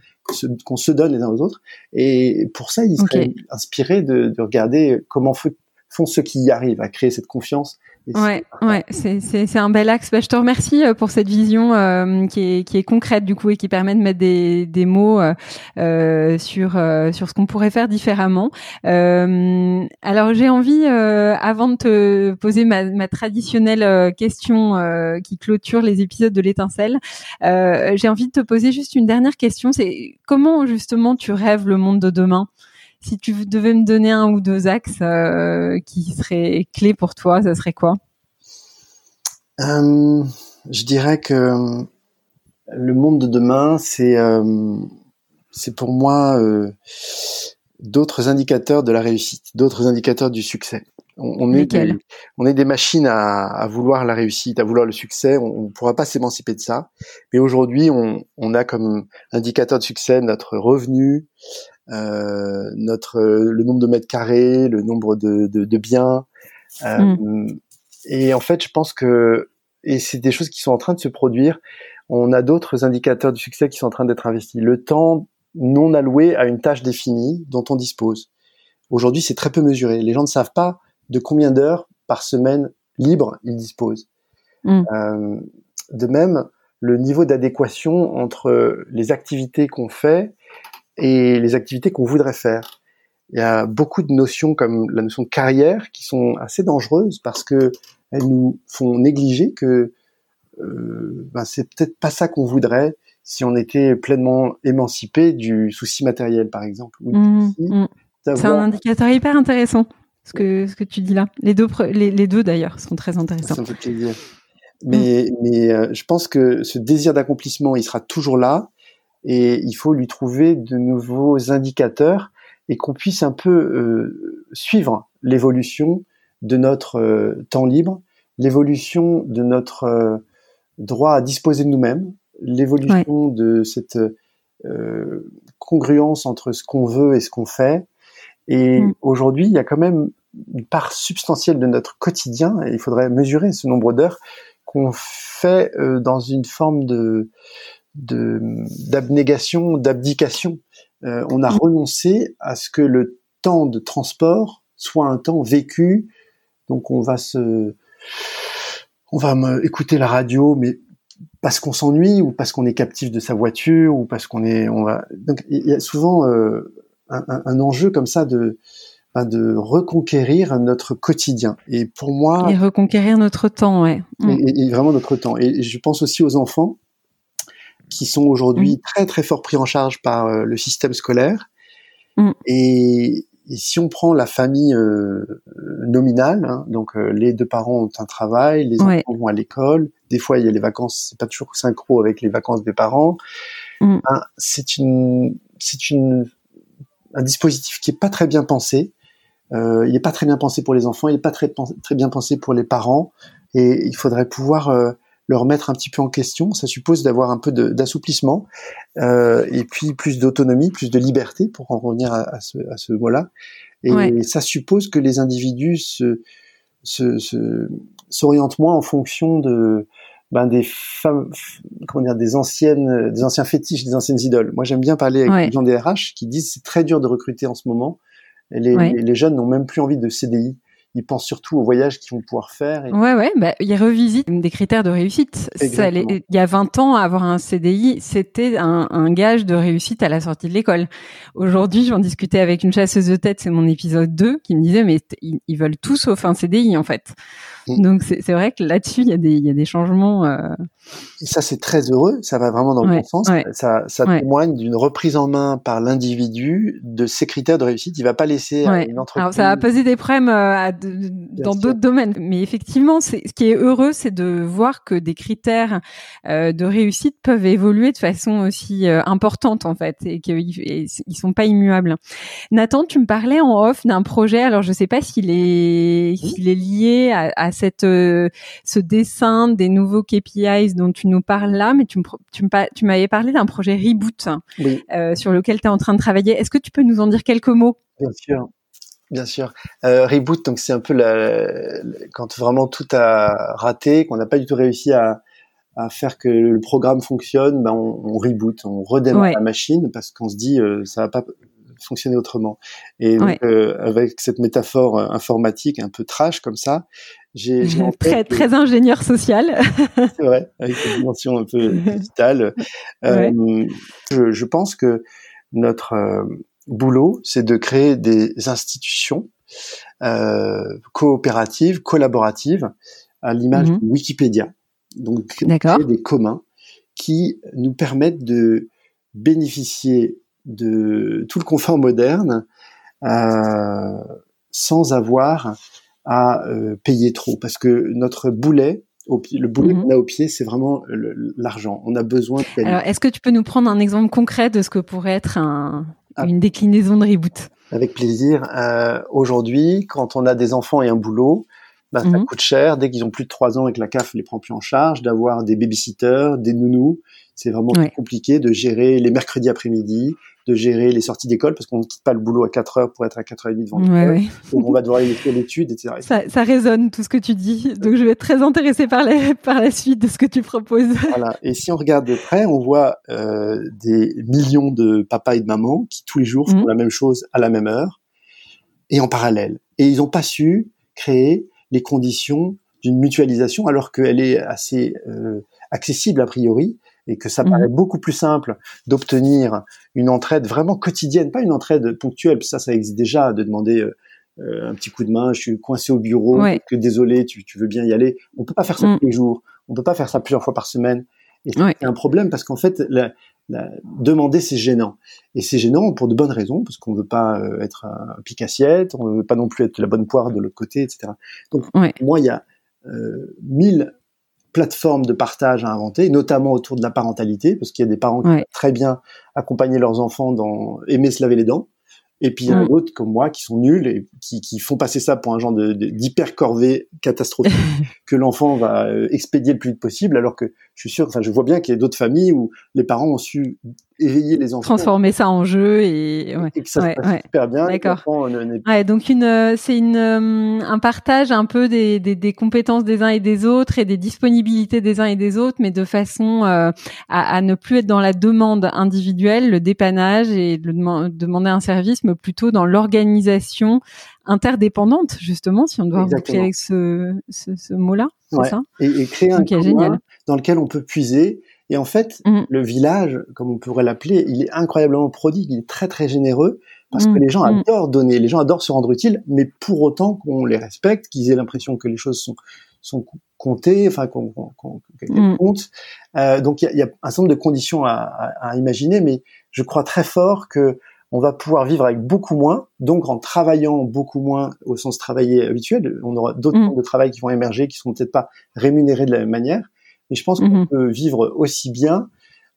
qu'on se donne les uns aux autres. Et pour ça, il serait inspiré de, de regarder comment font ceux qui y arrivent à créer cette confiance Ouais, ouais, c'est un bel axe. Bah, je te remercie euh, pour cette vision euh, qui, est, qui est concrète du coup et qui permet de mettre des, des mots euh, euh sur sur ce qu'on pourrait faire différemment. alors j'ai envie, avant de te poser ma, ma traditionnelle question qui clôture les épisodes de l'étincelle, j'ai envie de te poser juste une dernière question. C'est comment justement tu rêves le monde de demain? Si tu devais me donner un ou deux axes euh, qui seraient clés pour toi, ça serait quoi? Euh, Je dirais que le monde de demain, c'est euh, c'est pour moi d'autres indicateurs de la réussite, d'autres indicateurs du succès. On, est des, on est des machines à, à, vouloir la réussite, à vouloir le succès. On ne pourra pas s'émanciper de ça. Mais aujourd'hui, on, on, a comme indicateur de succès notre revenu, euh, notre le nombre de mètres carrés, le nombre de, de, de biens. Euh, mm. Et en fait, je pense que et c'est des choses qui sont en train de se produire. On a d'autres indicateurs de succès qui sont en train d'être investis. Le temps non alloué à une tâche définie dont on dispose. Aujourd'hui, c'est très peu mesuré. Les gens ne savent pas de combien d'heures par semaine libre ils disposent. Mm. Euh, de même, le niveau d'adéquation entre les activités qu'on fait et les activités qu'on voudrait faire. Il y a beaucoup de notions comme la notion de carrière qui sont assez dangereuses parce que elles nous font négliger que euh, ben c'est peut-être pas ça qu'on voudrait si on était pleinement émancipé du souci matériel, par exemple. Mmh, mmh. C'est un indicateur hyper intéressant ce que ce que tu dis là. Les deux les, les deux d'ailleurs sont très intéressants. Ça me fait plaisir. Mais, mmh. mais euh, je pense que ce désir d'accomplissement, il sera toujours là et il faut lui trouver de nouveaux indicateurs et qu'on puisse un peu euh, suivre l'évolution de notre euh, temps libre, l'évolution de notre droit à disposer de nous-mêmes, l'évolution de cette euh, congruence entre ce qu'on veut et ce qu'on fait. Et mm. aujourd'hui, il y a quand même une part substantielle de notre quotidien, et il faudrait mesurer ce nombre d'heures qu'on fait euh, dans une forme de d'abnégation, d'abdication. Euh, on a mm. renoncé à ce que le temps de transport soit un temps vécu. Donc on va se, on va écouter la radio, mais parce qu'on s'ennuie ou parce qu'on est captif de sa voiture ou parce qu'on est, on va. Donc il y a souvent euh, un, un, enjeu comme ça de ben, de reconquérir notre quotidien. Et pour moi, et reconquérir notre temps, ouais. Mm. Et, vraiment notre temps. Et je pense aussi aux enfants qui sont aujourd'hui mm. très très fort pris en charge par euh, le système scolaire. Mm. Et, et, si on prend la famille euh, nominale, hein, donc euh, les deux parents ont un travail, les enfants vont à l'école, des fois il y a les vacances, c'est pas toujours synchro avec les vacances des parents. Mm. Ben, c'est une, c'est une, un dispositif qui est pas très bien pensé. Il est pas très bien pensé pour les enfants, il est pas très très bien pensé pour les parents, et il faudrait pouvoir le remettre un petit peu en question. Ça suppose d'avoir un peu d'assouplissement euh, et puis plus d'autonomie, plus de liberté pour en revenir à, ce, à ce mot-là. Et ça suppose que les individus se, se, se s'orientent moins en fonction de ben des femmes, comment dire, des anciennes, des anciens fétiches, des anciennes idoles. Moi, j'aime bien parler avec les gens des RH qui disent c'est très dur de recruter en ce moment. les, les jeunes n'ont même plus envie de CDI ils pensent surtout aux voyages qu'ils vont pouvoir faire. Et... Ouais, ouais, bah, ils revisitent des critères de réussite. Ça, il y a 20 ans, avoir un CDI, c'était un, un, gage de réussite à la sortie de l'école. Aujourd'hui, j'en discutais avec une chasseuse de tête, c'est mon épisode 2, qui me disait, mais ils, veulent tout sauf un CDI, en fait. Mm. Donc, c'est vrai que là-dessus, il y, a des, y a des changements. Euh... Et ça, c'est très heureux. Ça va vraiment dans le bon sens. Ça, ça témoigne d'une reprise en main par l'individu de ses critères de réussite. Il va pas laisser une entreprise. Alors, ça a posé des problèmes dans d'autres domaines. Mais effectivement, ce qui est heureux, c'est de voir que des critères euh, de réussite peuvent évoluer de façon aussi euh, importante en fait, et qu'ils ils sont pas immuables. Nathan, tu me parlais en off d'un projet. Alors, je sais pas s'il est s'il est lié à, à cette euh, ce dessin des nouveaux KPIs dont tu nous parles là, mais tu me tu tu m'avais parlé d'un projet reboot euh, sur lequel tu es en train de travailler. Est-ce que tu peux nous en dire quelques mots? Bien sûr. Bien sûr. Euh, reboot, donc c'est un peu la, quand vraiment tout a raté, qu'on n'a pas du tout réussi à, à, faire que le programme fonctionne, ben on, on reboot, on redémarre la machine parce qu'on se dit euh, ça va pas fonctionner autrement. Et donc, euh, avec cette métaphore euh, informatique un peu trash comme ça, j'ai très très ingénieur social. c'est vrai, avec une dimension un peu digitale. Euh, je, je, pense que notre euh, boulot, c'est de créer des institutions euh, coopératives, collaboratives, à l'image mhm. de Wikipédia. Donc, créer des communs qui nous permettent de bénéficier de tout le confort moderne euh, sans avoir à euh, payer trop. Parce que notre boulet, au, le boulet mhm. qu'on a au pied, c'est vraiment l'argent. On a besoin de Alors, est-ce que tu peux nous prendre un exemple concret de ce que pourrait être un, ah. une déclinaison de reboot Avec plaisir. Euh, Aujourd'hui, quand on a des enfants et un boulot, bah, ça mhm. coûte cher dès qu'ils ont plus de 3 ans et que la CAF les prend plus en charge, d'avoir des babysitters, des nounous. C'est vraiment compliqué de gérer les mercredis après-midi, de gérer les sorties d'école parce qu'on ne quitte pas le boulot à 4 heures pour être à 4h30 devant ouais, Donc on va devoir aller faire l'étude, etc. Ça, ça, résonne tout ce que tu dis. Donc je vais être très intéressé par la, par la suite de ce que tu proposes. Voilà. Et si on regarde de près, on voit euh, des millions de papas et de mamans qui tous les jours font mhm. la même chose à la même heure et en parallèle. Et ils n'ont pas su créer les conditions d'une mutualisation alors qu'elle est assez euh, accessible a priori et que ça paraît mhm. beaucoup plus simple d'obtenir une entraide vraiment quotidienne, pas une entraide ponctuelle, ça ça existe déjà, de demander euh, euh, un petit coup de main, je suis coincé au bureau, que désolé, tu, veux bien y aller. On peut pas faire ça mm. tous les jours, on peut pas faire ça plusieurs fois par semaine. Et c'est un problème parce qu'en fait, la, demander c'est gênant. Et c'est gênant pour de bonnes raisons, parce qu'on veut pas euh, être un pic assiette, on veut pas non plus être la bonne poire de l'autre côté, etc. Donc moi, il y a euh, mille plateforme de partage à inventer, notamment autour de la parentalité, parce qu'il y a des parents qui peuvent très bien accompagner leurs enfants dans aimer se laver les dents, Et puis il y en a Mm. d'autres comme moi qui sont nuls et qui, qui font passer ça pour un genre d'hyper corvée catastrophique que l'enfant va euh, expédier le plus vite possible, alors que je suis sûr, enfin je vois bien qu'il y a d'autres familles où les parents ont su éveiller les enfants Transformer ça en jeu et ouais. et que ça Ouais, se passe ouais. super bien. D'accord. Ouais, donc une, euh, c'est une, euh, un partage un peu des, des, des compétences des uns et des autres et des disponibilités des uns et des autres, mais de façon euh, à, à ne plus être dans la demande individuelle, le dépannage et le deman- demander un service, mais plutôt dans l'organisation interdépendante, justement, si on doit boucler avec ce, ce, ce mot-là, c'est Ouais. ça? Et, et créer un Ok, commun génial. dans lequel on peut puiser. Et en fait, Mhm. le village, comme on pourrait l'appeler, il est incroyablement prodigue, il est très très généreux parce Mhm. que les gens Mhm. adorent donner, les gens adorent se rendre utile, mais pour autant qu'on les respecte, qu'ils aient l'impression que les choses sont sont comptées, enfin qu'on qu'elles Mhm. comptent. Euh, donc il y y a un certain nombre de conditions à, à- à imaginer, mais je crois très fort que on va pouvoir vivre avec beaucoup moins, donc en travaillant beaucoup moins au sens travailler habituel. On aura d'autres Mm. formes de travail qui vont émerger, qui seront peut-être pas rémunérés de la même manière, mais je pense qu'on Mhm. peut vivre aussi bien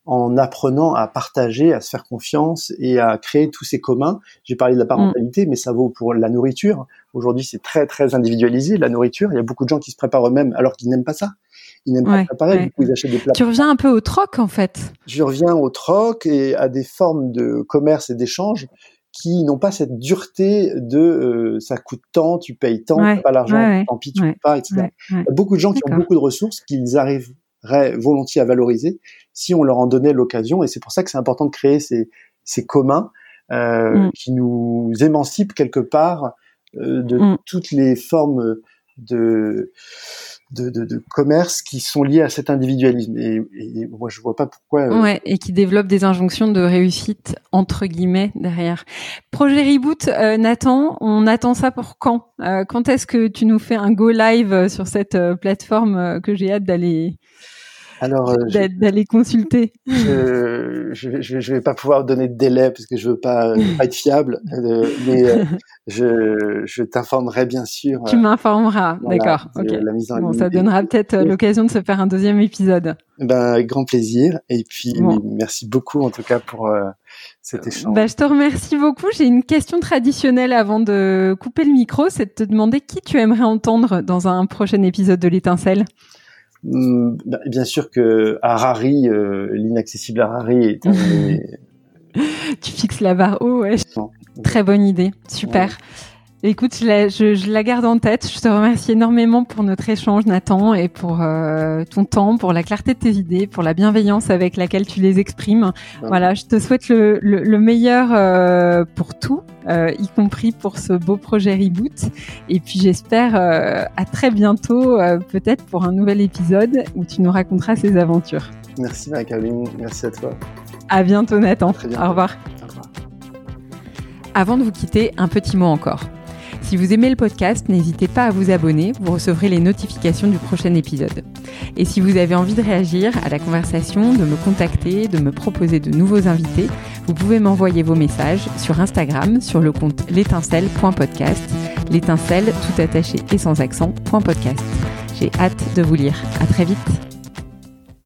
en apprenant à partager, à se faire confiance et à créer tous ces communs. J'ai parlé de la parentalité, mais ça vaut pour la nourriture. Aujourd'hui, c'est très très individualisé la nourriture. Il y a beaucoup de gens qui se préparent eux-mêmes alors qu'ils n'aiment pas ça. Ils n'aiment Ouais, pas préparer, ouais. du coup ils achètent des plats. Tu reviens un peu au troc en fait. Je reviens au troc et à des formes de commerce et d'échange qui n'ont pas cette dureté de euh, ça coûte tant, tu payes tant, Ouais, t'as pas l'argent, tant pis, tu ouais, peux pas, etc. Ouais, ouais. Il y a beaucoup de gens qui ont beaucoup de ressources qu'ils arriveraient volontiers à valoriser si on leur en donnait l'occasion. Et c'est pour ça que c'est important de créer ces, ces communs euh, Mm. qui nous émancipent quelque part euh, de Mm. toutes les formes de, de, de, de commerce qui sont liées à cet individualisme. Et, et moi, je vois pas pourquoi. euh, Ouais, et qui développe des injonctions de réussite entre guillemets derrière. Projet Reboot, euh, Nathan, on attend ça pour quand? Euh, Quand est-ce que tu nous fais un go live euh, sur cette euh, plateforme que j'ai hâte d'aller Alors, euh, d'aller consulter je, je, vais- je, je vais pas pouvoir donner de délai parce que je veux pas, pas être fiable, euh, mais euh, je, je t'informerai bien sûr. Tu m'informeras, d'accord. de Ok. La mise en Bon, ça donnera peut-être l'occasion de se faire un deuxième épisode. Ben, avec grand plaisir. Et puis, Bon. merci beaucoup en tout cas pour euh, cet échange. Bah, je te remercie beaucoup. J'ai une question traditionnelle avant de couper le micro, c'est de te demander qui tu aimerais entendre dans un prochain épisode de l'étincelle? Hum, ben, bien sûr que Harari, euh, l'inaccessible Harari est un des- Tu fixes la barre haut, ouais. Très bonne idée, super. Écoute, je la, je, je la garde en tête. Je te remercie énormément pour notre échange, Nathan, et pour euh, ton temps, pour la clarté de tes idées, pour la bienveillance avec laquelle tu les exprimes. Voilà, je te souhaite le, le, le meilleur euh, pour tout, euh, y compris pour ce beau projet Reboot. Et puis j'espère euh, à très bientôt, euh, peut-être pour un nouvel épisode où tu nous raconteras ces aventures. Merci Marie-Caroline, merci à toi. À bientôt, Nathan. Très bientôt. Au revoir. Au revoir. Avant de vous quitter, un petit mot encore. Si vous aimez le podcast, n'hésitez pas à vous abonner, vous recevrez les notifications du prochain épisode. Et si vous avez envie de réagir à la conversation, de me contacter, de me proposer de nouveaux invités, vous pouvez m'envoyer vos messages sur Instagram sur le compte l'étincelle.podcast, l'étincelle. J'ai hâte de vous lire. À très vite.